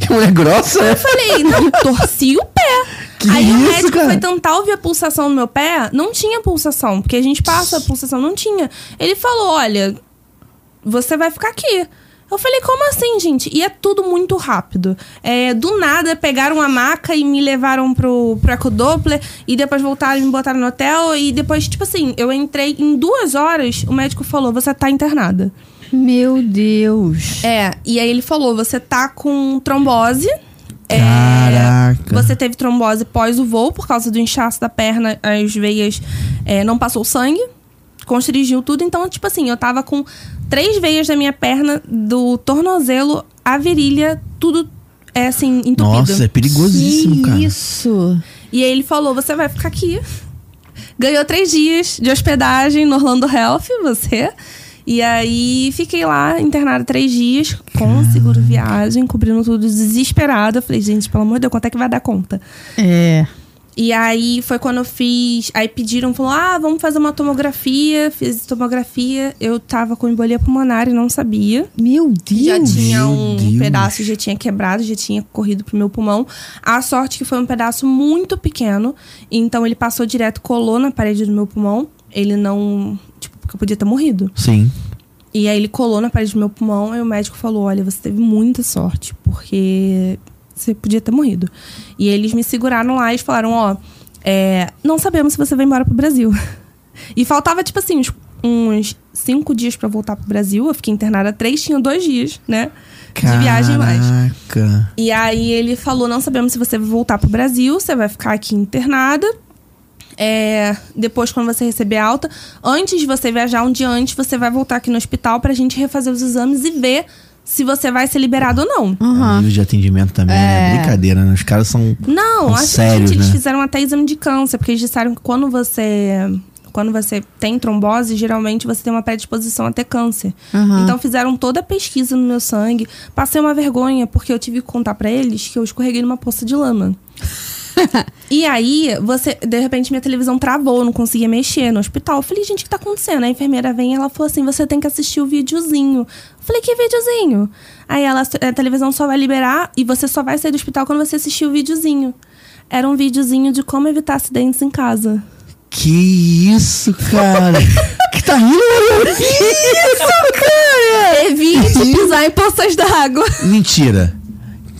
Que, que mulher grossa? Eu falei, não, torci o pé. Que Aí o isso, médico cara? foi tentar ouvir a pulsação no meu pé, não tinha pulsação, porque a gente passa a pulsação, não tinha. Ele falou: olha, você vai ficar aqui. Eu falei, como assim, gente? E é tudo muito rápido. É, do nada, pegaram a maca e me levaram pro, pro Ecodoppler. E depois voltaram e me botaram no hotel. E depois, tipo assim, eu entrei em duas horas. O médico falou, você tá internada. Meu Deus. É, e aí ele falou, você tá com trombose. É, Caraca. você teve trombose pós o voo, por causa do inchaço da perna, as veias é, não passou sangue, constrigiu tudo. Então, tipo assim, eu tava com três veias da minha perna, do tornozelo à virilha, tudo é assim, entupido. Nossa, é perigosíssimo, que cara. isso? E aí ele falou: você vai ficar aqui. Ganhou três dias de hospedagem no Orlando Health, você. E aí fiquei lá internada três dias, com seguro viagem, cobrindo tudo desesperada. Falei, gente, pelo amor de Deus, quanto é que vai dar conta? É. E aí foi quando eu fiz. Aí pediram, falou: ah, vamos fazer uma tomografia. Fiz tomografia. Eu tava com embolia pulmonar e não sabia. Meu Deus. Já tinha um Deus. pedaço, já tinha quebrado, já tinha corrido pro meu pulmão. A sorte que foi um pedaço muito pequeno. Então ele passou direto, colou na parede do meu pulmão. Ele não. Tipo, porque eu podia ter morrido. Sim. E aí ele colou na parede do meu pulmão e o médico falou: Olha, você teve muita sorte, porque você podia ter morrido. E eles me seguraram lá e falaram: Ó, é, não sabemos se você vai embora pro Brasil. E faltava, tipo assim, uns, uns cinco dias pra voltar pro Brasil. Eu fiquei internada três, tinha dois dias, né? De viagem mais. Caraca. E aí ele falou: não sabemos se você vai voltar pro Brasil, você vai ficar aqui internada. É, depois, quando você receber alta, antes de você viajar, um dia antes, você vai voltar aqui no hospital pra gente refazer os exames e ver se você vai ser liberado ou não. O nível de atendimento também é, É. brincadeira, né? Os caras são. Não, São acho sérios, que eles né? fizeram até exame de câncer, porque eles disseram que quando você. Quando você tem trombose, geralmente você tem uma predisposição a ter câncer. Aham. Então fizeram toda a pesquisa no meu sangue. Passei uma vergonha, porque eu tive que contar pra eles que eu escorreguei numa poça de lama. e aí, você, de repente, minha televisão travou, eu não conseguia mexer no hospital. Eu falei, gente, o que tá acontecendo? A enfermeira vem e ela falou assim: você tem que assistir o videozinho. Eu falei, que videozinho? Aí ela, a televisão só vai liberar e você só vai sair do hospital quando você assistir o videozinho. Era um videozinho de como evitar acidentes em casa. Que isso, cara? que tá rindo? Que isso, cara? Evite pisar em poças d'água. Mentira.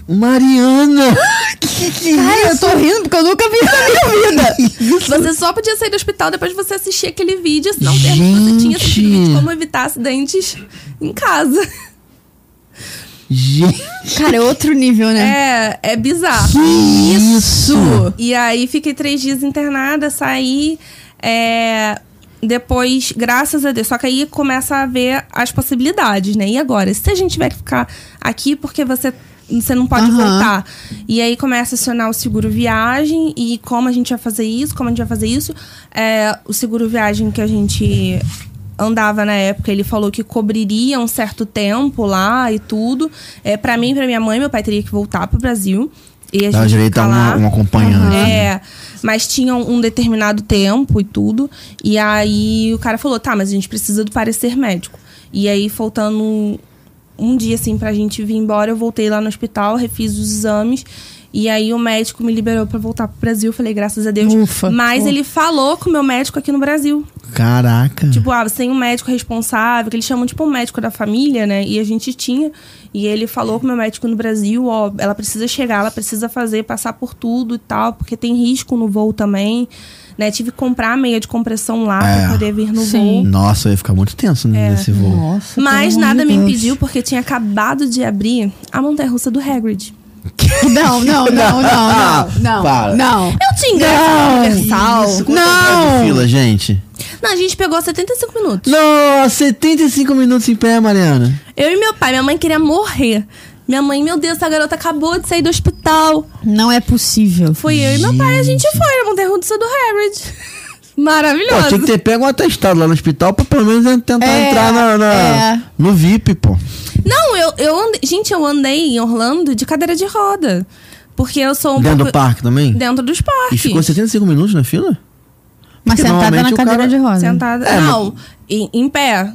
Mariana! que que é Cara, eu tô rindo porque eu nunca vi isso na minha vida. Você só podia sair do hospital depois de você assistir aquele vídeo, senão que você tinha Gente. simplesmente como evitar acidentes em casa. Gente, Cara, é outro nível, né? É, é bizarro. que isso? E aí fiquei três dias internada, saí. é, depois, graças a Deus. Só que aí começa a haver as possibilidades, né? E agora? Se a gente tiver que ficar aqui porque você. Você não pode Aham. voltar. E aí começa a acionar o seguro viagem e como a gente vai fazer isso, como a gente vai fazer isso. É, o seguro viagem que a gente andava na época, ele falou que cobriria um certo tempo lá e tudo. É, para mim, e pra minha mãe, meu pai teria que voltar pro Brasil. E a Dá gente direito a um, um acompanhante. É, mas tinha um determinado tempo e tudo. E aí o cara falou: tá, mas a gente precisa do parecer médico. E aí, faltando um, dia assim pra gente vir embora, eu voltei lá no hospital, refiz os exames. E aí o médico me liberou pra voltar pro Brasil. Eu falei, graças a Deus. Ufa. Mas Ufa. ele falou com o meu médico aqui no Brasil. Caraca. Tipo, ah, você tem um médico responsável, que eles chamam tipo um médico da família, né? E a gente tinha. E ele falou com o meu médico no Brasil, ó, ela precisa chegar, ela precisa fazer, passar por tudo e tal, porque tem risco no voo também. Né? Tive que comprar meia de compressão lá É. pra poder vir no Sim. voo. Nossa, eu ia ficar muito tenso É. nesse voo. Nossa, Mas nada me Deus. impediu, porque tinha acabado de abrir a montanha russa do Hagrid. Não, não, não, não, não. Não. Para. Não. Eu tinha ingresso Não. universal. Isso, Não. de fila, gente? Não, a gente pegou 75 minutos. Nossa, 75 minutos em pé, Mariana. Eu e meu pai, minha mãe queria morrer. Minha mãe, meu Deus, essa garota acabou de sair do hospital. Não é possível. Foi eu e meu pai, a gente foi na montanha russa do. Pô, Maravilhoso. tinha que ter pego um atestado lá no hospital pra pelo menos tentar É, entrar na, na- é. no VIP, pô. Não, eu, eu andei. Gente, eu andei em Orlando de cadeira de roda. Porque eu sou um Dentro pouco... do parque também? Dentro dos E parques. ficou 75 minutos na fila? Mas Porque sentada na cadeira cara- de roda. Sentada. É, não, em, em pé.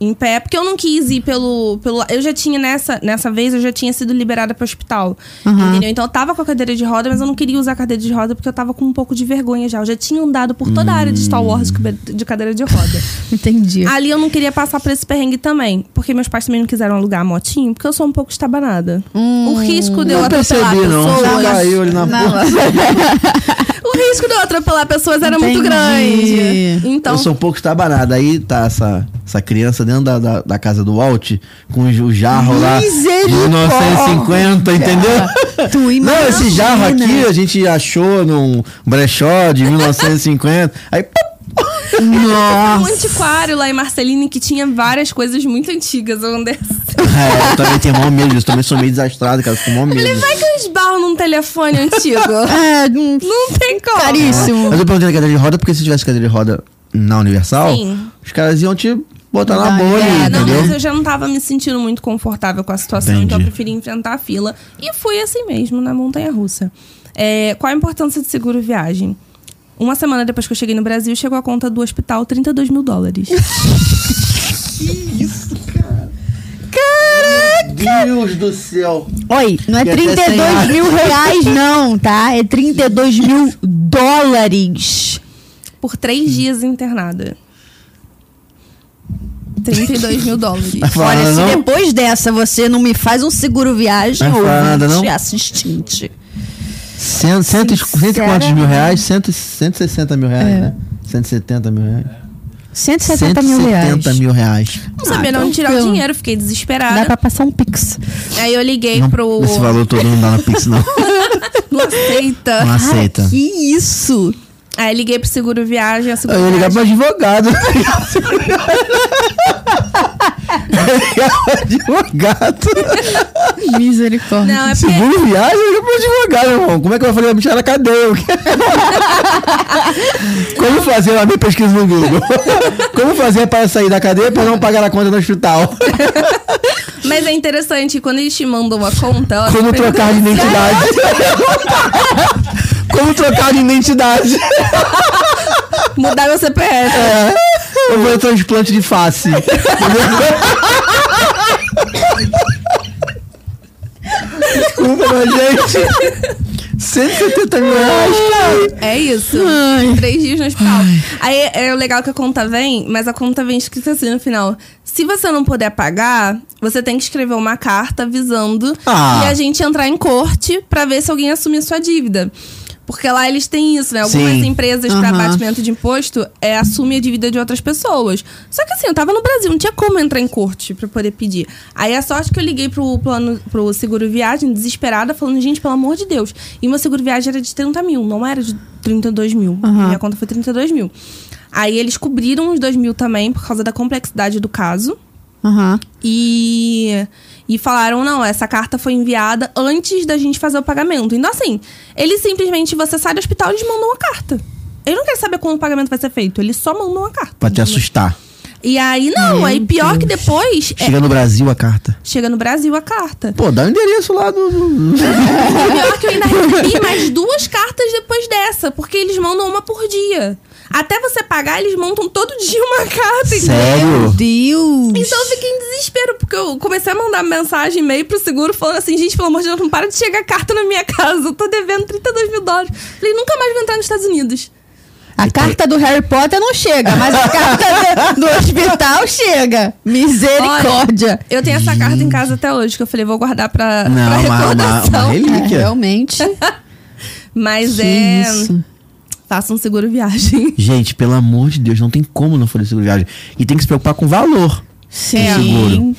Em pé, porque eu não quis ir pelo. pelo eu já tinha nessa, nessa vez, eu já tinha sido liberada para o hospital. Aham. Entendeu? Então eu tava com a cadeira de roda, mas eu não queria usar a cadeira de roda porque eu tava com um pouco de vergonha já. Eu já tinha andado por toda a área de Star Wars de cadeira de roda. Entendi. Ali eu não queria passar por esse perrengue também. Porque meus pais também não quiseram alugar a motinho, porque eu sou um pouco estabanada. o risco de eu Não atropelar percebi, não. pessoas. Você caiu ali na Não, porta. O risco de eu atropelar pessoas era muito Entendi. grande. Então. Eu sou um pouco estabanado. Aí tá essa, essa criança dentro da, da, da casa do Walt, com o jarro lá de Misericórdia. 1950, entendeu? Tu Não, esse jarro aqui a gente achou num brechó de 1950. Aí, um Nossa. antiquário lá em Marceline que tinha várias coisas muito antigas. Assim. é, eu também tenho maior medo disso. Também sou meio desastrado, cara. Fico com maior medo. Falei, vai que eu esbarro num telefone antigo. É, um Não tem como. caríssimo. Mas eu perguntei na cadeira de roda porque se tivesse cadeira de roda na Universal, Sim. os caras iam te botar na Não, bolha, É, não, entendeu? mas eu já não tava me sentindo muito confortável com a situação, Entendi. então eu preferi enfrentar a fila. E fui assim mesmo, na montanha russa. É, qual a importância de seguro viagem? Uma semana depois que eu cheguei no Brasil, chegou a conta do hospital 32 mil dólares. Deus do céu. Oi, não é E até 32 sem mil reais, não, tá? É 32 mil dólares. Por três dias internada. 32 mil dólares. Olha, nada se não? depois dessa você não me faz um seguro viagem, não? assistente. Cento, cento, e- cento e quantos mil reais? Cento, e- 160 mil reais, É. né? 170 mil reais. 170 mil reais. 170 mil reais. Não sabia Ah, de onde tirar o dinheiro, fiquei Dá desesperada. pra passar um pix. Aí eu liguei Não, pro. Esse valor todo não dá na Pix, não. Não aceita. Não aceita. Que isso? Aí liguei pro seguro viagem, a seguro Eu ia ligar pro advogado. advogado. Misericórdia. Não, é porque Seguro viagem, eu pro advogado, irmão. Como é que eu vou fazer? Me tirar da cadeia. Como fazer a minha pesquisa no Google? Como fazer para sair da cadeia para não pagar a conta no hospital? Mas é interessante, quando eles te mandam a conta, ela Como trocar de identidade? Como trocar de identidade? mudar meu CPF. É. Eu vou transplante de face. Desculpa, mas, gente. 170 mil reais, cara. É isso. Três dias no hospital. Aí é o legal que a conta vem, mas a conta vem escrita assim no final. Se você não puder pagar, você tem que escrever uma carta avisando Ah. e a gente entrar em corte pra ver se alguém assumir sua dívida. Porque lá eles têm isso, né? Algumas Sim. empresas pra Aham. abatimento de imposto é, assumem a dívida de outras pessoas. Só que assim, eu tava no Brasil, não tinha como entrar em corte pra poder pedir. Aí a sorte que eu liguei pro plano pro seguro viagem, desesperada, falando, gente, pelo amor de Deus. E meu seguro viagem era de 30 mil, não era de 32 mil. Aham. Minha conta foi 32 mil. Aí eles cobriram os 2 mil também, por causa da complexidade do caso. Aham. E, e falaram, não, essa carta foi enviada antes da gente fazer o pagamento. Então, assim, eles simplesmente, você sai do hospital, eles mandam uma carta. Eles não querem saber quando o pagamento vai ser feito, eles só mandam uma carta. Pra te assustar. E aí, não, aí pior que depois. é- Chega no Brasil a carta. chega no Brasil a carta. Pô, dá o endereço lá do. E pior que eu ainda recebi mais duas cartas depois dessa, porque eles mandam uma por dia. Até você pagar, eles montam todo dia uma carta. entendeu? Sério? Deus. Então eu fiquei em desespero, porque eu comecei a mandar mensagem, e-mail pro seguro, falando assim, gente, pelo amor de Deus, não para de chegar carta na minha casa. Eu tô devendo 32 mil dólares. Falei, nunca mais vou entrar nos Estados Unidos. A carta do Harry Potter não chega, mas a carta do, hospital chega. Misericórdia. Eu tenho essa carta em casa até hoje, que eu falei, vou guardar pra, Não, pra uma, uma, recordação. uma É, relíquia. realmente. Mas Que é. isso. Faça um seguro viagem. Gente, pelo amor de Deus, não tem como não for seguro viagem. E tem que se preocupar com o valor. Sim. seguro. O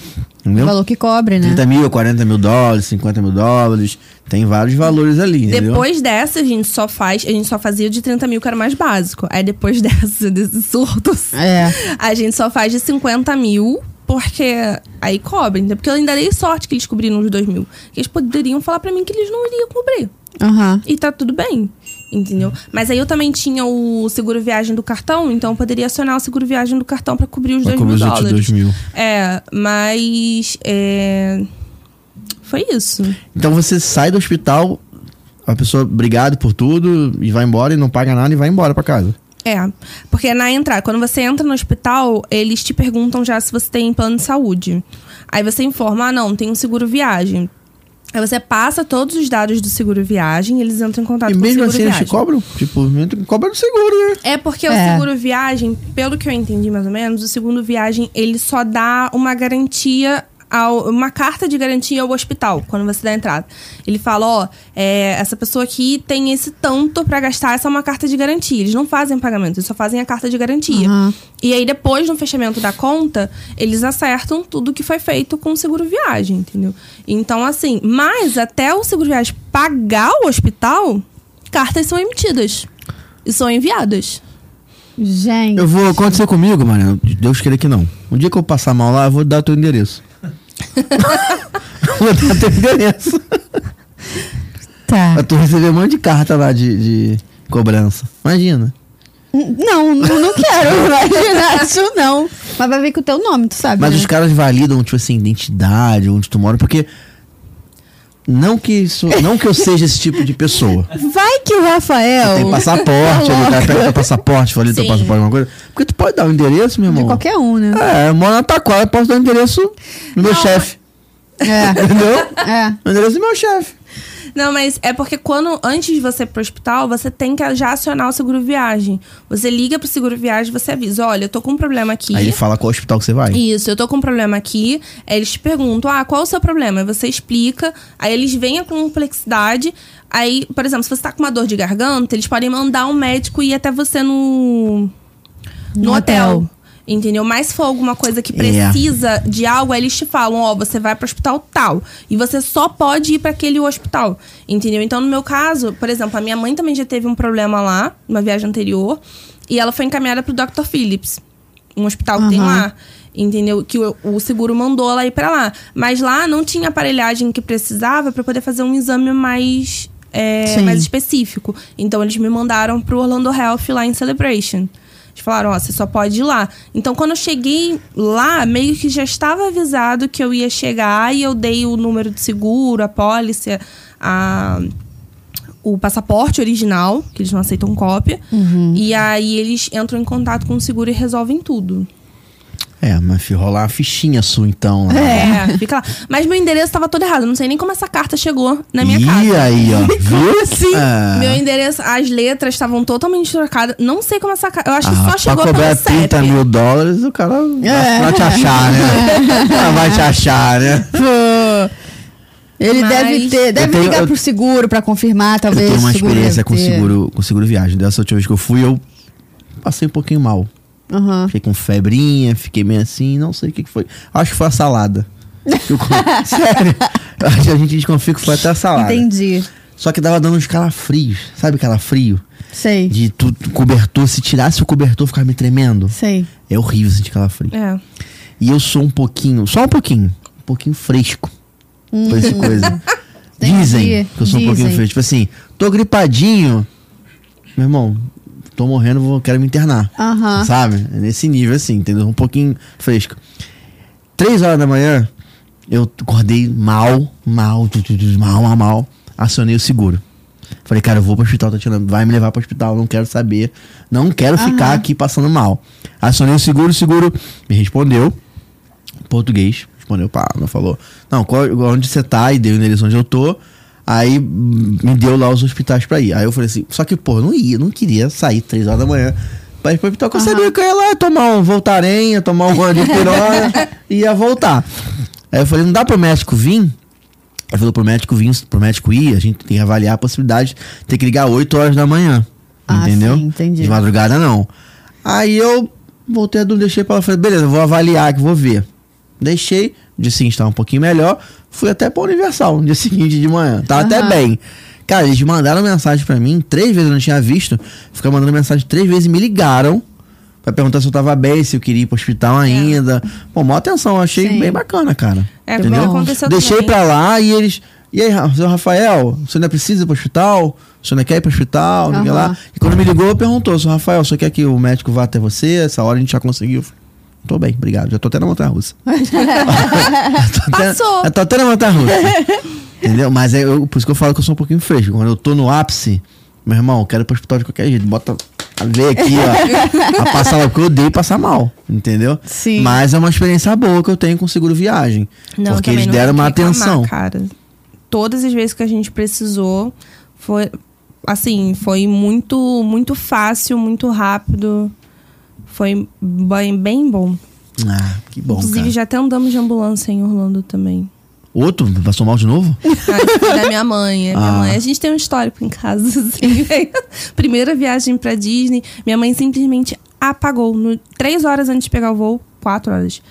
Entendeu? valor que cobre, né? 30 mil, 40 mil dólares, 50 mil dólares. Tem vários valores ali, entendeu? Depois dessa, a gente só faz. A gente só fazia de 30 mil, que era o mais básico. Aí depois dessa, desses surtos, É. a gente só faz de 50 mil. Porque aí cobre, entendeu? Porque eu ainda dei sorte que eles cobriram os 2 mil. Eles poderiam falar pra mim que eles não iriam cobrir. Aham. E tá tudo bem. Entendeu? Mas aí eu também tinha o seguro viagem do cartão, então eu poderia acionar o seguro viagem do cartão pra cobrir os Vai 2 cobrir mil dólares. 2 mil. É, mas. É... Foi isso. Então você sai do hospital, a pessoa, obrigado por tudo, e vai embora e não paga nada e vai embora pra casa. É, porque na entrada, quando você entra no hospital, eles te perguntam já se você tem plano de saúde. Aí você informa, ah, não, tem um seguro viagem. Aí você passa todos os dados do seguro viagem, eles entram em contato E com o mesmo seguro assim eles viagem. te cobram? Tipo, cobra do seguro, né? É porque É. o seguro viagem, pelo que eu entendi mais ou menos, o seguro viagem ele só dá uma garantia. Ao, uma carta de garantia ao hospital, quando você dá a entrada. Ele fala, ó, é, essa pessoa aqui tem esse tanto pra gastar, essa é uma carta de garantia. Eles não fazem pagamento, eles só fazem a carta de garantia. Aham. E aí, depois, no fechamento da conta, eles acertam tudo que foi feito com o seguro viagem, entendeu? Então, assim, mas até o seguro viagem pagar o hospital, cartas são emitidas e são enviadas. Gente. Eu vou acontecer comigo, mano. Deus queira que não. Um dia que eu passar mal lá, eu vou dar o teu endereço. vou dar o teu endereço. Tá. Pra tu receber um monte de carta lá de, de cobrança. Imagina. Não, não, não quero imaginar isso, não. Mas vai ver com o teu nome, tu sabe. Mas né? os caras validam, tipo assim, identidade, onde tu mora, porque. Não que, isso, não que eu seja esse tipo de pessoa. Vai que o Rafael. Tem passaporte, ali, o cara pega teu passaporte, valida teu passaporte, alguma coisa. Porque tu pode dar um endereço, meu De irmão. qualquer um, né? É, eu moro na Taquara, eu posso dar o endereço do meu chefe. É. Entendeu? É. O endereço do meu chefe. Não, mas é porque quando, antes de você ir pro hospital, você tem que já acionar o seguro viagem. Você liga pro seguro viagem, você avisa, olha, eu tô com um problema aqui. Aí ele fala qual hospital que você vai. Isso, eu tô com um problema aqui. Aí eles te perguntam, ah, qual é o seu problema? Aí você explica, aí eles veem a complexidade. Aí, por exemplo, se você tá com uma dor de garganta, eles podem mandar um médico ir até você no, no, No hotel. hotel. Entendeu? Mas se for alguma coisa que precisa de algo, aí eles te falam, ó, você vai pro hospital tal. E você só pode ir para aquele hospital. Entendeu? Então, no meu caso, por exemplo, a minha mãe também já teve um problema lá, numa viagem anterior, e ela foi encaminhada pro Dr. Phillips, um hospital que tem lá. Entendeu? Que o, o seguro mandou ela ir pra lá. Mas lá não tinha aparelhagem que precisava pra poder fazer um exame mais, é, mais específico. Então eles me mandaram pro Orlando Health lá em Celebration. Eles falaram, ó, você só pode ir lá. Então, quando eu cheguei lá, meio que já estava avisado que eu ia chegar e eu dei o número de seguro, a pólice, a, o passaporte original, que eles não aceitam cópia. E aí eles entram em contato com o seguro e resolvem tudo. É, mas rolar uma fichinha sua então. Lá. É, fica lá. Mas meu endereço tava todo errado. Não sei nem como essa carta chegou na minha e casa. aí, ó. Viu? É. Meu endereço, as letras estavam totalmente trocadas. Não sei como essa carta. Eu acho que Ah, só chegou pra cobrar pelo CEP. 30 mil dólares, o cara É. vai te achar, né? Ah, vai te achar, né? Pô. Ele Mas- deve ter, deve tenho- ligar eu- pro seguro pra confirmar, Eu talvez. tenho uma o seguro experiência com seguro, com seguro viagem. Dessa última vez que eu fui, eu passei um pouquinho mal. Aham. Fiquei com febrinha, fiquei meio assim, não sei o que, que foi. Acho que foi a salada. Eu Sério. Que a gente desconfia que foi até a salada. Entendi. Só que tava dando uns calafrios. Sabe calafrio? Sei. De tu, tu- cobertor, se tirasse o cobertor, ficava me tremendo. Sei. É horrível sentir calafrio. É. E eu sou um pouquinho, só um pouquinho, um pouquinho fresco. Por essa coisa. Entendi, Dizem que eu sou um pouquinho dizem. fresco. Tipo assim, tô gripadinho. Meu irmão, tô morrendo, vou, quero me internar. Aham. Sabe? É nesse nível assim, entendeu? Um pouquinho fresco. Três horas da manhã, eu acordei mal, mal, mal, mal, mal. Acionei o seguro. Falei, cara, eu vou pro hospital, Tatiana, vai me levar pro hospital, não quero saber. Não quero ficar aqui passando mal. Acionei o seguro, o seguro me respondeu. em Português. Respondeu, pá, não falou. Não, qual, onde você tá? E deu o endereço onde eu tô. Aí me deu lá os hospitais pra ir. Aí eu falei assim, só que, pô, não ia, não queria sair três horas da manhã pra ir pro hospital, que eu sabia que eu ia lá tomar um Voltaren, tomar um e ia voltar. Aí eu falei, não dá pro médico vir? Ele falou pro médico vir, pro médico ir, a gente tem que avaliar a possibilidade de ter que ligar 8 horas da manhã. Ah, entendeu? sim, entendi. De madrugada não. Aí eu voltei a dúvida, deixei pra ela, falei, beleza, vou avaliar que vou ver. Deixei, dia seguinte tava um pouquinho melhor, fui até pra Universal no dia seguinte de manhã. Tava até Aham. bem. Cara, eles mandaram mensagem pra mim, três vezes eu não tinha visto, ficaram mandando mensagem três vezes e me ligaram pra perguntar se eu tava bem, se eu queria ir pro hospital ainda. Pô, maior atenção, eu achei Sim. bem bacana, cara. É, entendeu? aconteceu Deixei também. pra lá e eles. E aí, seu Rafael, você ainda precisa ir pro hospital? Você ainda quer ir pro hospital? Não Aham. lá. E quando me ligou, perguntou, seu Rafael, você quer que o médico vá até você? Essa hora a gente já conseguiu. Tô bem, obrigado. Já tô até na montanha russa. Passou. Eu tô até na montanha russa. Entendeu? Mas é eu, por isso que eu falo que eu sou um pouquinho fresco. Quando eu tô no ápice, meu irmão, eu quero ir pro hospital de qualquer jeito. Bota Veio aqui, ó. a passar porque eu odeio passar mal, entendeu? Sim. Mas é uma experiência boa que eu tenho com o seguro viagem. Não, porque eles deram uma reclamar, atenção. cara. Todas as vezes que a gente precisou, foi assim, foi muito, muito fácil, muito rápido. Foi bem, bem bom. Ah, que bom, Inclusive, cara. já até andamos de ambulância em Orlando também. Outro? Passou mal de novo? Ah, da minha mãe. A minha Ah. mãe. A gente tem um histórico em casa, assim. Primeira viagem pra Disney, minha mãe simplesmente apagou. No, três horas antes de pegar o voo, quatro horas.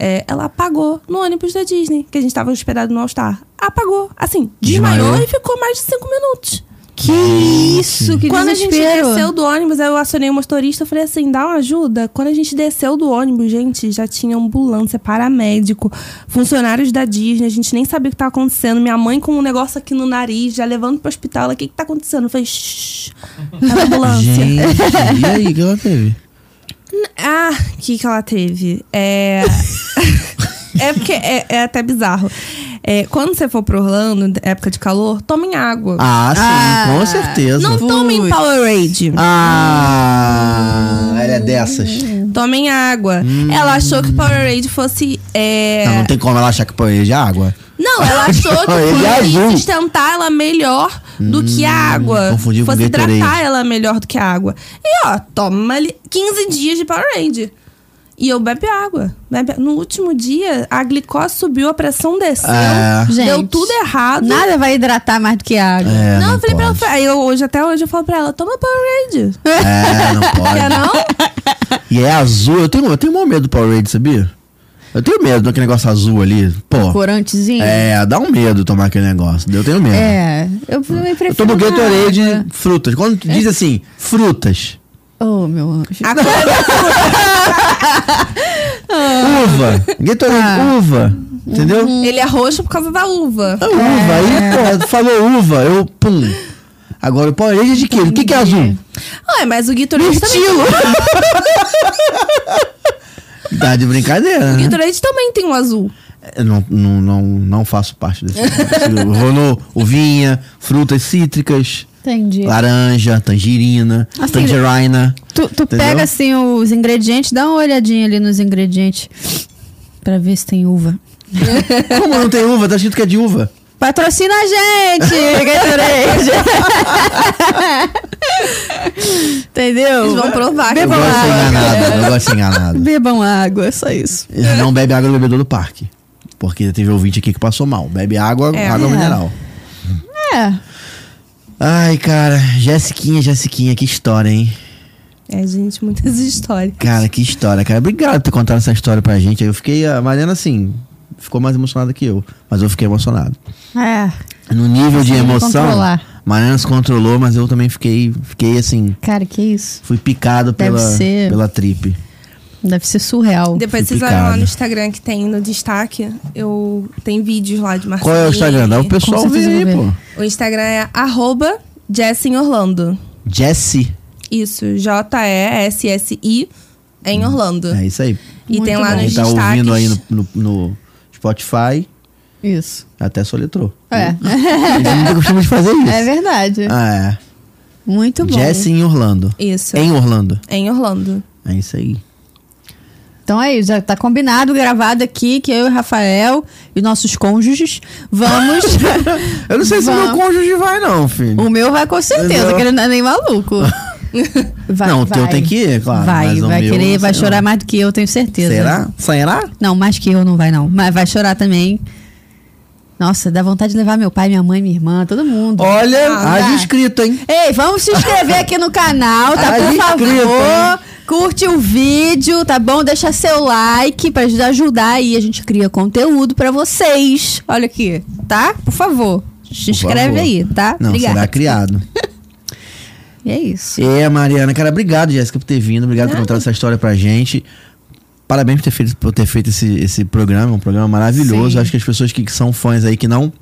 é, ela apagou no ônibus da Disney, que a gente tava hospedado no All Star. Apagou. Assim, desmaiou, Desmaiou? e ficou mais de cinco minutos. Que isso, que Quando a gente desespero. desceu do ônibus, eu acionei o motorista, eu falei assim, dá uma ajuda. Quando a gente desceu do ônibus, gente, já tinha ambulância, paramédico, funcionários da Disney, a gente nem sabia o que tava acontecendo. Minha mãe com um negócio aqui no nariz, já levando pro hospital. Ela, o que que tá acontecendo? Eu falei, shh, tá na ambulância. Gente, e aí, o que ela teve? Ah, o que que ela teve? É... é porque é, é até bizarro. É, quando você for pro Orlando, época de calor, tomem água. Ah, sim, Ah, com certeza. Não tomem. Powerade. Ah, ela é dessas. Tomem água. Ela achou que Powerade fosse. é, Não, não tem como ela achar que põe de água. Não, ela achou que Ele é sustentar ela melhor do que a água. confundiu com fosse Gatorade. hidratar ela melhor do que a água. E ó, toma ali 15 dias de Powerade. E eu bebe água. Bebe... No último dia, a glicose subiu, a pressão desceu. É. Deu Gente, tudo errado. Nada vai hidratar mais do que água. É, não, eu falei pra ela, pode. aí eu, hoje, até hoje, eu falo pra ela, toma Powerade. É, não Quer pode. não? E é azul. Eu tenho, eu tenho maior medo do Powerade, sabia? Eu tenho medo daquele negócio azul ali. Pô. Corantezinho. É, dá um medo tomar aquele negócio. Eu tenho medo. É, eu também prefiro. Eu tomo Gatorade, água. frutas. Quando tu diz assim, frutas. Oh, meu anjo. A cor- Uva. Gatorade, Ah. uva. Entendeu? Ele é roxo por causa da uva. É uva. Aí, pô, tu falou uva, eu, pum. Agora o Powerade é de quê? O que, que é azul? Ué, mas o Gatorade também. Estilo. Tá de brincadeira, O né? Gatorade também tem um azul. Eu não, não, não, não faço parte desse. vou no uvinha, frutas cítricas, Entendi. laranja, tangerina, Assim, tangerina. Tu, tu pega assim os ingredientes, dá uma olhadinha ali nos ingredientes pra ver se tem uva. Como não tem uva? Tá escrito que é de uva. Patrocina a gente, Gatorade. Entendeu? Eles vão provar que Eu Bebam ser água. enganado. Eu gosto de ser enganado. Bebam água, só isso. Não bebe água no bebedor do parque. Porque teve ouvinte aqui que passou mal. Bebe água, É. água É. mineral. É. Ai, cara. Jessiquinha, Jessiquinha, que história, hein? É, gente, muitas histórias. Cara, que história, cara. Obrigado por ter contado essa história pra gente. Eu fiquei, a Mariana, assim, ficou mais emocionada que eu. Mas eu fiquei emocionado. É. No nível de emoção. Mariana se controlou, mas eu também fiquei, fiquei assim, Cara, que isso? fui picado Deve pela, ser. pela trip. Deve ser surreal. Depois vocês olham lá no Instagram que tem no destaque. Eu tem vídeos lá de Marcelo. Qual é o Instagram? Dá o pessoal ver certeza aí, pô. O Instagram é arroba Jess em Orlando. Jessie. Isso, J-E-S-S-I em Orlando. É isso aí. E Muito tem lá bom. nos Quem tá destaques. ouvindo aí no, no- no Spotify, Isso. até soletrou. É. Eles nunca costumam de fazer isso. É verdade. Ah, Muito é. bom. Jessie em Orlando. Isso. Em Orlando. Em Orlando. É isso aí. Então é isso, já tá combinado, gravado aqui, que eu e o Rafael e nossos cônjuges vamos. Eu não sei se Vamos. meu cônjuge vai, não, filho. o meu vai com certeza, que ele não é nem maluco. Vai, não, o teu tem que ir, claro. Vai, o vai meu, querer, vai chorar não. mais do que eu, tenho certeza. Será? Será? Não, mais que eu não vai, não. Mas vai chorar também. Nossa, dá vontade de levar meu pai, minha mãe, minha irmã, todo mundo. Olha, Ah, haja inscrito, hein? Ei, vamos se inscrever aqui no canal, tá? Por inscrito, favor. Curte o vídeo, tá bom? Deixa seu like pra ajudar, aí. A gente cria conteúdo pra vocês. Olha aqui, tá? Por favor. Se inscreve favor. aí, tá? Não, Obrigada. será criado. E é isso. É, Mariana, cara, obrigado, Jéssica, por ter vindo. Obrigado por contar essa história pra gente. Parabéns por ter feito, por ter feito esse, esse programa, um programa maravilhoso. Sim. Acho que as pessoas que, que são fãs aí que não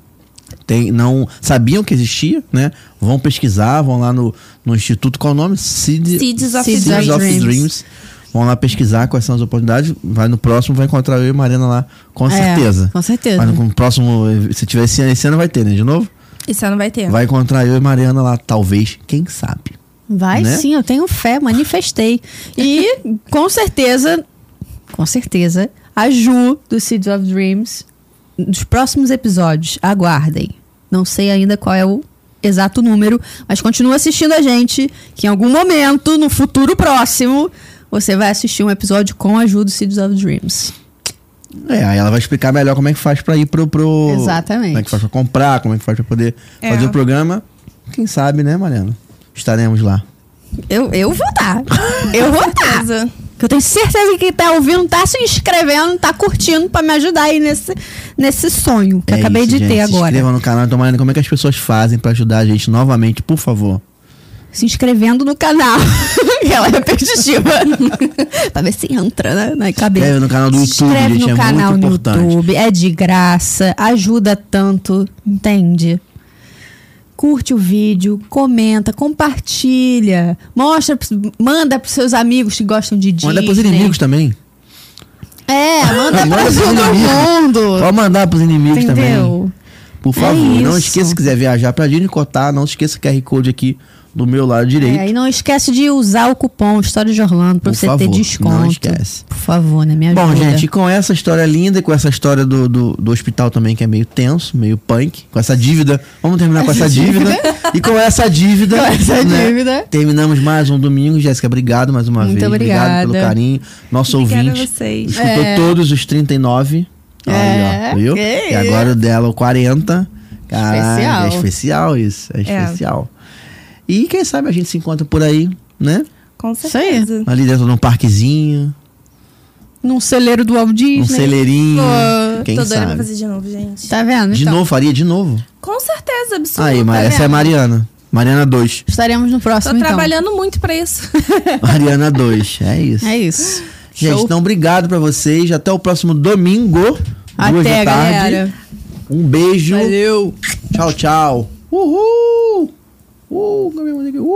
tem, não sabiam que existia, né? Vão pesquisar, vão lá no, no Instituto, qual é o nome? Seed, Seeds of Seeds Seeds of Dreams. Dreams. Vão lá pesquisar quais são as oportunidades. Vai no próximo, vai encontrar eu e Mariana lá, com É, certeza. com certeza. Mas no próximo, se tiver esse ano, esse ano vai ter, né? De novo? Esse ano vai ter. Vai encontrar eu e Mariana lá, talvez, quem sabe. Vai Né? sim, eu tenho fé, manifestei. E com certeza, com certeza, a Ju do Seeds of Dreams, nos próximos episódios, aguardem. Não sei ainda qual é o exato número, mas continua assistindo a gente, que em algum momento, no futuro próximo, você vai assistir um episódio com a Ju do Seeds of Dreams. É, aí ela vai explicar melhor como é que faz pra ir pro. pro Exatamente. Como é que faz pra comprar, como é que faz pra poder É. fazer o programa. Quem sabe, né, Mariana? Estaremos lá. Eu, eu vou dar. Eu vou dar. Que eu tenho certeza que quem tá ouvindo, tá se inscrevendo, tá curtindo pra me ajudar aí nesse, nesse sonho que eu É acabei isso, de gente. ter Se agora. inscreva no canal. Mariana, como é que as pessoas fazem pra ajudar a gente novamente, por favor? Se inscrevendo no canal. ela é repetitiva. pra ver se entra né, na cabeça. Inscreve no canal do Se YouTube, inscreve gente, no é canal muito no importante. YouTube. É de graça, ajuda tanto, entende? Curte o vídeo, comenta, compartilha, mostra, manda pros seus amigos que gostam de Disney. Manda pros inimigos também. É, manda Manda pra todo mundo. Pode mandar pros inimigos também. Entendeu? Por favor, É não esqueça se quiser viajar pra Disney Cotar, não esqueça o QR Code aqui do meu lado direito. É, e não esquece de usar o cupom História de Orlando pra Por você favor, ter não desconto. esquece. Por favor, né? Me ajuda. Bom, gente, e com essa história linda, e com essa história do, do, do hospital também, que é meio tenso, meio punk, com essa dívida. Vamos terminar com essa dívida. e com essa dívida. Com essa né, dívida. Terminamos mais um domingo. Jéssica, obrigado mais uma Muito vez. Obrigado obrigada. pelo carinho. Nosso Obrigada a ouvinte. vocês. Escutou É. todos os 39. Aí, É, ó, viu? E agora o dela, o 40. Caraca, Especial. é especial isso. É É. E quem sabe a gente se encontra por aí, né? Com certeza. Ali dentro de um parquezinho, Num celeiro do Walt um Disney. celeirinho. Pô, quem Tô doida pra sabe? fazer de novo, gente. Tá vendo? De então? novo, faria de novo. Com certeza, absoluta. Aí, mas essa é a vendo? Mariana. Mariana 2. Estaremos no Tô próximo, então. trabalhando muito pra isso. Mariana 2. É isso. É isso. Gente, Show. então obrigado pra vocês. Até o próximo domingo. duas Até, da tarde. galera. Um beijo. Valeu. Tchau, tchau. Uhul! 哦，那边 gue.